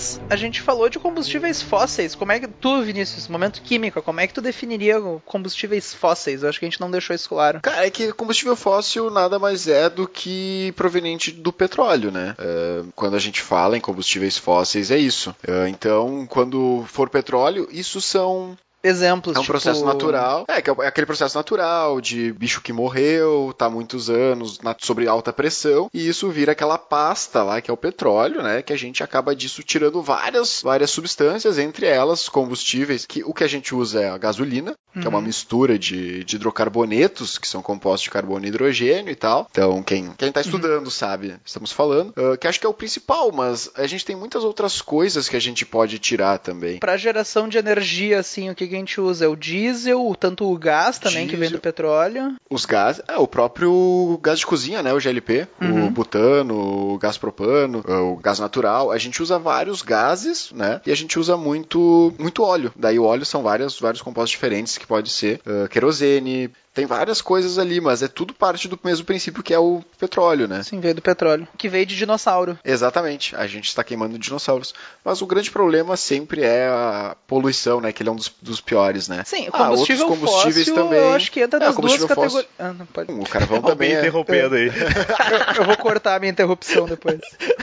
Aliás, a gente falou de combustíveis fósseis. Como é que tu, Vinícius, momento químico, como é que tu definiria combustíveis fósseis? Eu acho que a gente não deixou isso claro. Cara, é que combustível fóssil nada mais é do que proveniente do petróleo, né? É, quando a gente fala em combustíveis fósseis, é isso. É, então, quando for petróleo, isso são Exemplos, É um tipo... processo natural. É, que é aquele processo natural de bicho que morreu, tá há muitos anos na- sobre alta pressão, e isso vira aquela pasta lá, que é o petróleo, né? Que a gente acaba disso tirando várias, várias substâncias, entre elas combustíveis, que o que a gente usa é a gasolina, que é uma mistura de, de hidrocarbonetos, que são compostos de carbono e hidrogênio e tal. Então, quem, quem tá estudando sabe, estamos falando. Ah, que acho que é o principal, mas a gente tem muitas outras coisas que a gente pode tirar também. Pra geração de energia, assim, o que, que a gente usa? É o diesel, tanto o gás também, que vem Diesel. do petróleo. Os gases, é, o próprio gás de cozinha, né, o GLP, o butano, o gás propano, o gás natural, a gente usa vários gases, né, e a gente usa muito muito óleo. Daí o óleo são vários, vários compostos diferentes que pode ser ah, querosene, Tem várias coisas ali, mas é tudo parte do mesmo princípio que é o petróleo, né? Sim, veio do petróleo. Que veio de dinossauro. Exatamente, a gente está queimando dinossauros. Mas o grande problema sempre é a poluição, né? Que ele é um dos, dos piores, né? Sim, o Ah, combustível outros combustíveis fóssil também. eu acho que entra É, nas o duas combustível categorias. fóssil- Ah, não pode. O carvão também é. interrompendo aí. eu, eu vou cortar a minha interrupção depois.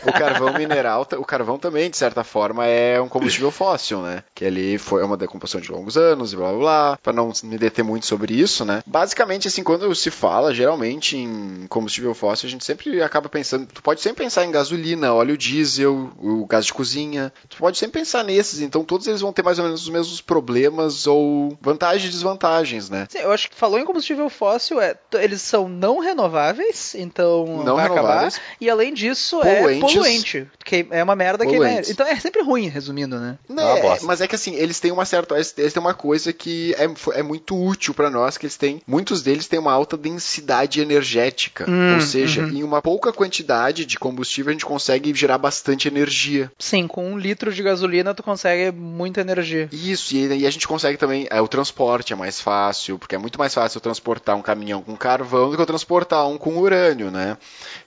O carvão mineral, o carvão também, de certa forma, é um combustível fóssil, né? Que ali foi uma decomposição de longos anos e blá blá blá. Pra não me deter muito sobre isso, né? Basicamente, assim, quando se fala geralmente em combustível fóssil, a gente sempre acaba pensando. Tu pode sempre pensar em gasolina, óleo diesel, o gás de cozinha. Tu pode sempre pensar nesses. Então, todos eles vão ter mais ou menos os mesmos problemas ou vantagens e desvantagens, né? Sim, eu acho que falou em combustível fóssil, é, eles são não renováveis, então Não vai renováveis. acabar. E além disso, Poluentes. é poluente. Que é uma merda que. Né? Poluentes. Então é sempre ruim, resumindo, né? Não, É uma é, mas é que assim, eles têm uma certa. Eles têm uma coisa que é, é muito útil pra nós, que eles têm. Muitos deles têm uma alta densidade energética. Hum, ou seja, uhum. em uma pouca quantidade de combustível a gente consegue gerar bastante energia. Sim, com um litro de gasolina tu consegue muita energia. Isso, e, e a gente consegue também. É, o transporte é mais fácil, porque é muito mais fácil eu transportar um caminhão com carvão do que eu transportar um com urânio, né?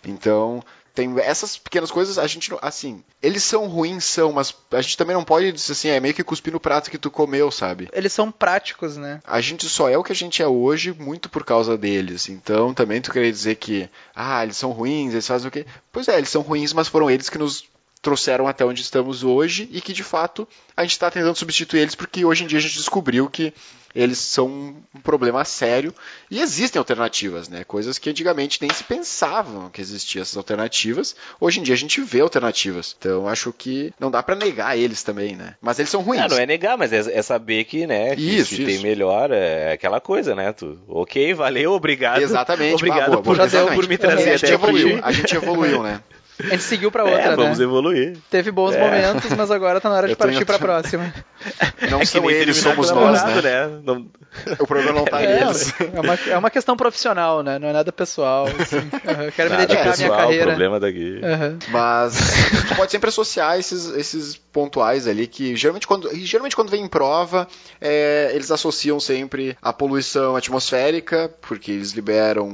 Então. Tem essas pequenas coisas, a gente não. Assim, eles são ruins, são, mas a gente também não pode dizer assim, é meio que cuspir no prato que tu comeu, sabe? Eles são práticos, né? A gente só é o que a gente é hoje muito por causa deles. Então também tu queria dizer que, ah, eles são ruins, eles fazem o quê? Pois é, eles são ruins, mas foram eles que nos trouxeram até onde estamos hoje e que de fato a gente está tentando substituir eles porque hoje em dia a gente descobriu que eles são um problema sério e existem alternativas, né? Coisas que antigamente nem se pensavam que existiam essas alternativas. Hoje em dia a gente vê alternativas. Então acho que não dá para negar eles também, né? Mas eles são ruins. Ah, não é negar, mas é, é saber que, né, que Isso, se isso. tem melhor, é aquela coisa, né? Tu, ok, valeu, obrigado. Exatamente. Obrigado boa, por, boa, exatamente. por me a trazer gente até evoluiu, aqui. a gente evoluiu, né? A gente seguiu pra outra, É, vamos né? evoluir. Teve bons É. momentos, mas agora tá na hora de partir pra próxima. Não É são nem eles, terminar somos nós, né? né? Não- O problema não tá É, neles. é uma, é uma questão profissional, né? Não é nada pessoal. Assim. Eu quero me Nada dedicar à minha pessoal, carreira. problema daqui. Aham. Mas tu pode sempre associar esses, esses pontuais ali que geralmente quando, geralmente quando vem em prova, é, eles associam sempre a poluição atmosférica, porque eles liberam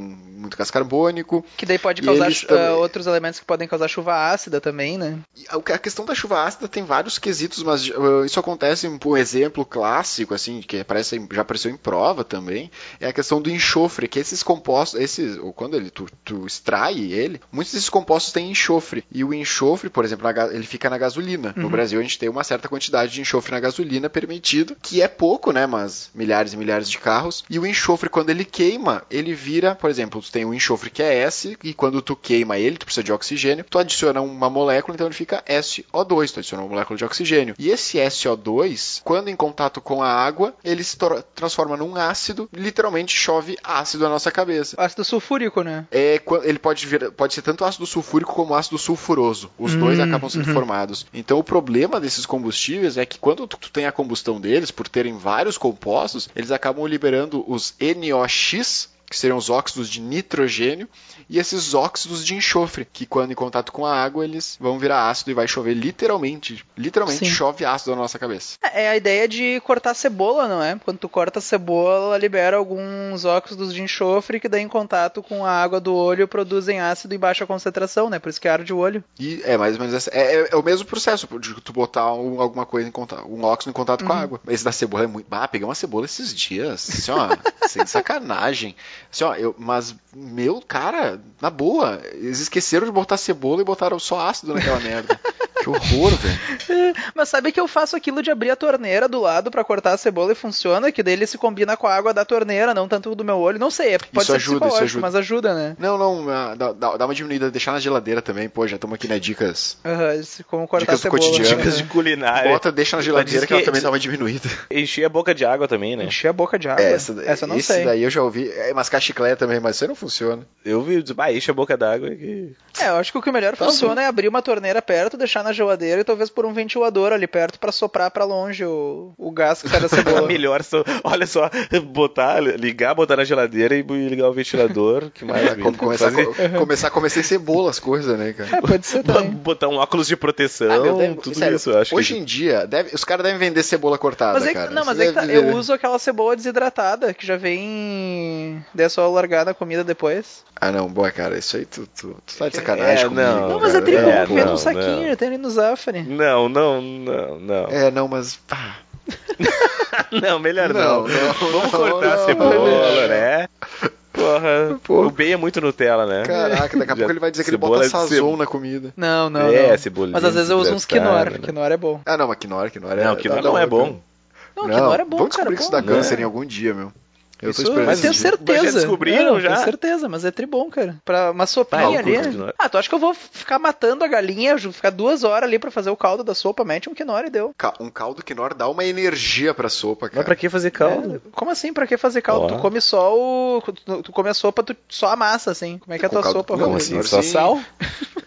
muito gás carbônico. Que daí pode causar eles também- ah, outros elementos que podem causar chuva ácida também, né? A questão da chuva ácida tem vários quesitos, mas uh, isso acontece, um exemplo clássico, assim, que aparece, já apareceu em prova também, é a questão do enxofre, que esses compostos, esses, ou quando ele, tu, tu extrai ele, muitos desses compostos têm enxofre. E o enxofre, por exemplo, ele fica na gasolina. No Brasil a gente tem uma certa quantidade de enxofre na gasolina permitido, que é pouco, né, mas milhares e milhares de carros. E o enxofre, quando ele queima, ele vira, por exemplo, tem um enxofre que é S, e quando tu queima ele, tu precisa de oxigênio, tu adiciona uma molécula, então ele fica SO2, tu adiciona uma molécula de oxigênio. E esse SO2, quando em contato com a água, ele se transforma num ácido, literalmente chove ácido na nossa cabeça. Ácido sulfúrico, né? É, ele pode, vir, pode ser tanto ácido sulfúrico como ácido sulfuroso. Os dois acabam sendo formados. Então o problema desses combustíveis é que quando tu, tu tem a combustão deles, por terem vários compostos, eles acabam liberando os NOx, que seriam os óxidos de nitrogênio, e esses óxidos de enxofre, que quando em contato com a água, eles vão virar ácido e vai chover literalmente. Literalmente Sim. chove ácido na nossa cabeça. É a ideia de cortar cebola, não é? Quando tu corta a cebola, ela libera alguns óxidos de enxofre que daí em contato com a água do olho produzem ácido em baixa concentração, né? Por isso que arde o olho. E é mais ou menos essa. É, é- é o mesmo processo de tu botar um- alguma coisa em contato, um óxido em contato com a água. Esse da cebola é muito. Ah, peguei uma cebola esses dias. Assim, ó, sem sacanagem. Assim, ó, eu, mas, meu, cara, na boa, eles esqueceram de botar cebola e botaram só ácido naquela merda. Que horror, velho. Mas sabe que eu faço aquilo de abrir a torneira do lado pra cortar a cebola e funciona? Que daí ele se combina com a água da torneira, não tanto do meu olho. Não sei, é- pode Isso ser ajuda, isso psicológico, ajuda. mas ajuda, né? Não, não, ah, dá, dá- uma diminuída, deixar na geladeira também, pô, já estamos aqui na dicas. Aham, esse- como cortar Dicas a cebola. cotidiano. Dicas de culinária. Bota, deixa na geladeira diz que, ela que- também dá uma diminuída. Encher a boca de água também, né? Encher a boca de água. É, essa, essa, eu não esse sei. daí eu já ouvi. É mascar chiclete também, mas isso aí não funciona. Eu vi, bah, enche a boca d'água que... É, eu acho que o que melhor Tá funciona é abrir uma torneira perto, deixar na geladeira e talvez por um ventilador ali perto pra soprar pra longe o, o gás que sai da cebola. Melhor, só, olha só, botar, ligar, botar na geladeira e ligar o ventilador. Que mais? É, como começar, a co- começar a comer sem cebola as coisas, né, cara? É, pode ser também. Botar um óculos de proteção, Ah, meu, deve- tudo sério, isso, eu acho hoje que... em dia, deve- os caras devem vender cebola cortada, Mas é que, cara. não, mas Você é que tá, eu uso aquela cebola desidratada, que já vem. É só largar na comida depois. Ah, não, boa, cara, isso aí tu, tu, tu tá de sacanagem É, comigo. não. Não, mas é trigo, é, não, no saquinho, não. já tem ali no Zafari. Não, não, não, não. É, não, mas. ah, Não, melhor não. Não, não, Vamos não, cortar a não, cebola, não. né? Porra, Porra. o bem é muito Nutella, né? Caraca, daqui a pouco ele vai dizer que ele cebola bota é sazon na comida. Não, não. É, não. cebolinha Mas às vezes eu uso uns quinoa. né? Quinoa é bom. Ah, não, mas quinoa, quinoa é. Não, quinoa dá não é bom. Não, quinoa é bom, Vamos cara. descobrir que isso dá câncer É. em algum dia, meu. Eu Isso tô esperando eu tenho certeza. Mas já descobriram, Não, já? Tenho certeza, mas é tribom, cara. Pra uma sopinha ali. Ah, tu acha que eu vou ficar matando a galinha, ficar duas horas ali pra fazer o caldo da sopa? Mete um quinoa e deu. Um caldo quinoa dá uma energia pra sopa, cara. Mas pra que fazer caldo? É, como assim? Pra que fazer caldo? Ó. Tu come só o. Tu, tu come a sopa, tu só a massa, assim. Como é que é a tua caldo- sopa, Não, assim? Só Sim. sal?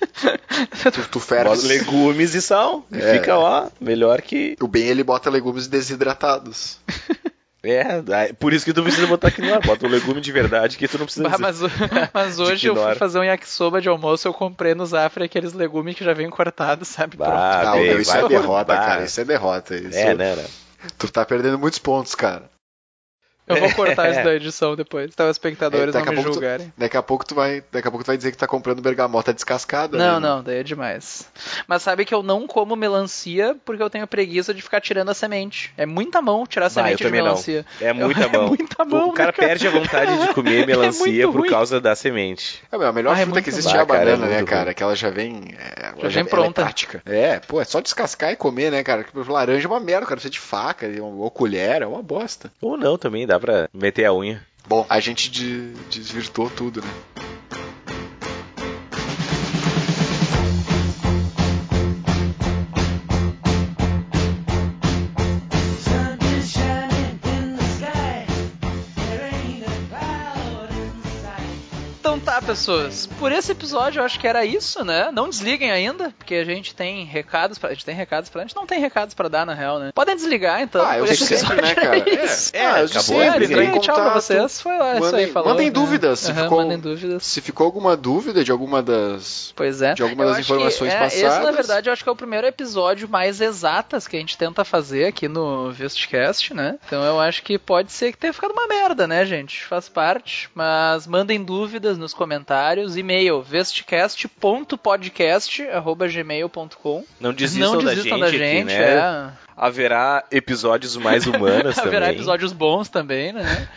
Tu, tu. Bota legumes e sal. E É. Fica, ó, melhor que... O bem ele bota legumes desidratados. É, por isso que tu precisa botar quinoa. Bota um legume de verdade que tu não precisa... Bah, mas, mas hoje eu fui fazer um yakisoba de almoço, eu comprei no Zafra aqueles legumes que já vem cortados, sabe? Pronto. Ah, bem, isso é derrota, bah. cara. Isso é derrota. Isso É, né, né? Tu tá perdendo muitos pontos, cara. Eu vou cortar isso da edição depois, para os espectadores É, daqui não a me pouco tu- julgarem. Daqui a pouco tu vai, daqui a pouco tu vai dizer que tá comprando bergamota descascada. Não, né? não, daí é demais. Mas sabe que eu não como melancia porque eu tenho preguiça de ficar tirando a semente. É muita mão tirar a Ah, eu semente de também não. melancia. É muita É mão. muita mão, O cara né, cara? perde a vontade de comer É melancia muito por ruim. causa da semente. É, a melhor Ah, é fruta que existe é a cara, é banana, né, cara? ruim. Que ela já vem. é, ela Já vem é pronta. prática. É, pô, é só descascar e comer, né, cara? Porque Laranja é uma merda, cara. Precisa de faca ou colher, é uma bosta. Ou não também, dá pra meter a unha. Bom, a gente de- desvirtuou tudo, né? Pessoas. Por esse episódio eu acho que era isso, né? Não desliguem ainda, porque a gente tem recados pra... A gente tem recados pra... A gente não tem recados pra dar, na real, né? Podem desligar, então. Ah, eu esse sempre, né, cara? isso. É, ah, eu acabou, sempre, desliguei. entrei em Tchau pra vocês. Foi lá, isso Mandem- aí, falou. mandem né? dúvidas, se Aham, ficou- Mandem dúvidas. Se ficou alguma dúvida de alguma das. Pois é. de alguma Eu das acho que, informações é, Esse, passadas. na verdade, eu acho que é o primeiro episódio mais exatas que a gente tenta fazer aqui no Vestcast, né? Então eu acho que pode ser que tenha ficado uma merda, né, gente? Faz parte. Mas mandem dúvidas nos comentários. E-mail vestcast.podcast.gmail.com Não desistam, Não da desistam gente, da aqui, gente, né? é. Haverá episódios mais humanos também. Haverá episódios bons também, né?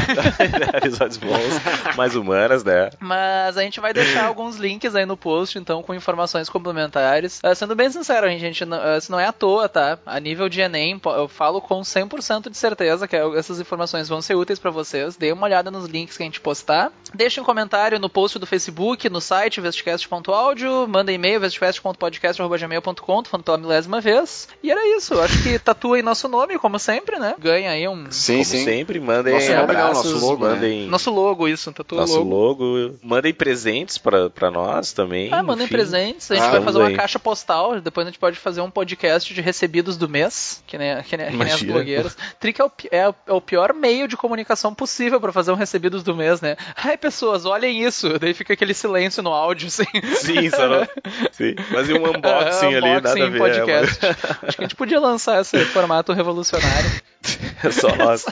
episódios bons, mais humanas, né? Mas a gente vai deixar alguns links aí no post, então, com informações complementares. Ah, sendo bem sincero, gente, gente não, ah, isso não é à toa, tá? A nível de Enem, eu falo com 100% de certeza que essas informações vão ser úteis pra vocês. Dê uma olhada nos links que a gente postar. Deixe um comentário no post do Facebook, no site vestcast.audio, manda e-mail vestcast.podcast.gmail.com, tô falando pela milésima vez. E era isso, acho que tatua aí nosso nome, como sempre, né? Ganha aí um... Sim, Como sim. sempre, mandem Nosso nome não, abraços, nosso logo, né? mandem Nosso logo, isso, tatua nosso logo. logo. Mandem presentes pra, pra nós também. Ah, mandem enfim. presentes. A gente Ah, vai fazer uma aí. caixa postal. Depois a gente pode fazer um podcast de recebidos do mês. Que nem, que nem, que nem as blogueiras. Trick é o, é, é o pior meio de comunicação possível pra fazer um recebidos do mês, né? Ai, pessoas, olhem isso. Daí fica aquele silêncio no áudio, assim. Sim, só não... Sim. Fazer um unboxing ali, nada a Unboxing ver. podcast. é, Acho que a gente podia lançar esse formato revolucionário. É só nós.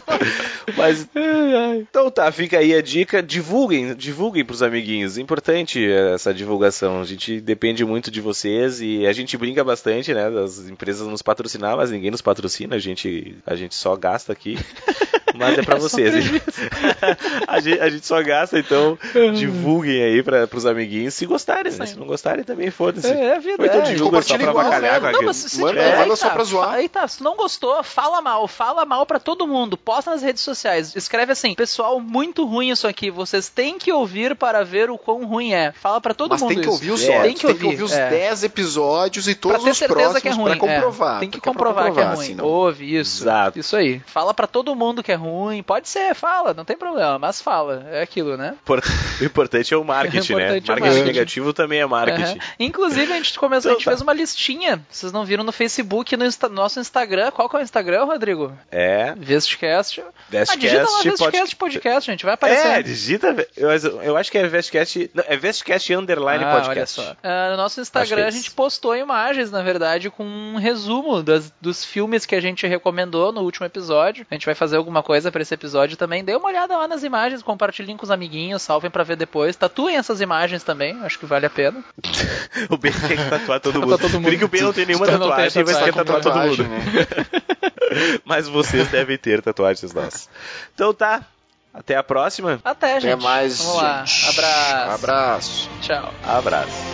Mas. Então tá, fica aí a dica. Divulguem, divulguem pros amiguinhos. Importante essa divulgação. A gente depende muito de vocês e a gente brinca bastante, né? Das empresas nos patrocinar, mas ninguém nos patrocina, a gente, a gente só gasta aqui. Mas é pra É vocês. a, gente, a gente só gasta, então divulguem aí pra, pros amiguinhos se gostarem, né? Se não gostarem também, foda-se. É, é a vida. Ou então é. divulga só pra bacalhar né? Não, mas se Manda- tiver, manda aí só tá, pra zoar. Aí tá, se não gostou, fala mal, fala mal pra todo mundo, posta nas redes sociais, escreve assim, pessoal, muito ruim isso aqui, vocês têm que ouvir para ver o quão ruim é. Fala pra todo Mas mundo tem que isso. ouvir os É, só. tem que tem que ouvir, ouvir os é. 10 episódios e Pra todos ter os certeza que é próximos ruim. pra é. comprovar. tem que comprovar que é ruim. assim. Ouve isso. Exato. Isso aí. Fala pra todo mundo que é ruim. Ruim. Pode ser, fala, não tem problema, mas fala. É aquilo, né? Por- O importante é o marketing, O né? é o Marketing marketing. negativo também é marketing. Aham. Inclusive, a gente começou, a Então gente tá. fez uma listinha. Vocês não viram no Facebook e no Insta- nosso Instagram. Qual que é o Instagram, Rodrigo? É. Vestcast. Ah, Vestcast digita lá. Vestcast Podcast, gente. Vai aparecer. É, digita. Eu, eu acho que é Vestcast. Não, é Vestcast Underline Ah, Podcast. olha só. Ah, no nosso Instagram é a gente postou imagens, na verdade, com um resumo das- dos filmes que a gente recomendou no último episódio. A gente vai fazer alguma coisa pra esse episódio também. Dê uma olhada lá nas imagens, compartilhem com os amiguinhos, salvem pra ver depois. Tatuem essas imagens também, acho que vale a pena. O Ben quer tatuar todo Tatuar mundo. todo mundo. Por que o Ben não tem nenhuma tem tatuagem vai quer tatuar todo mundo. né? Mas vocês devem ter tatuagens nossas. Então tá. Até a próxima. Até, gente. Até mais, Vamos lá. Abraço. Abraço. Tchau. Abraço.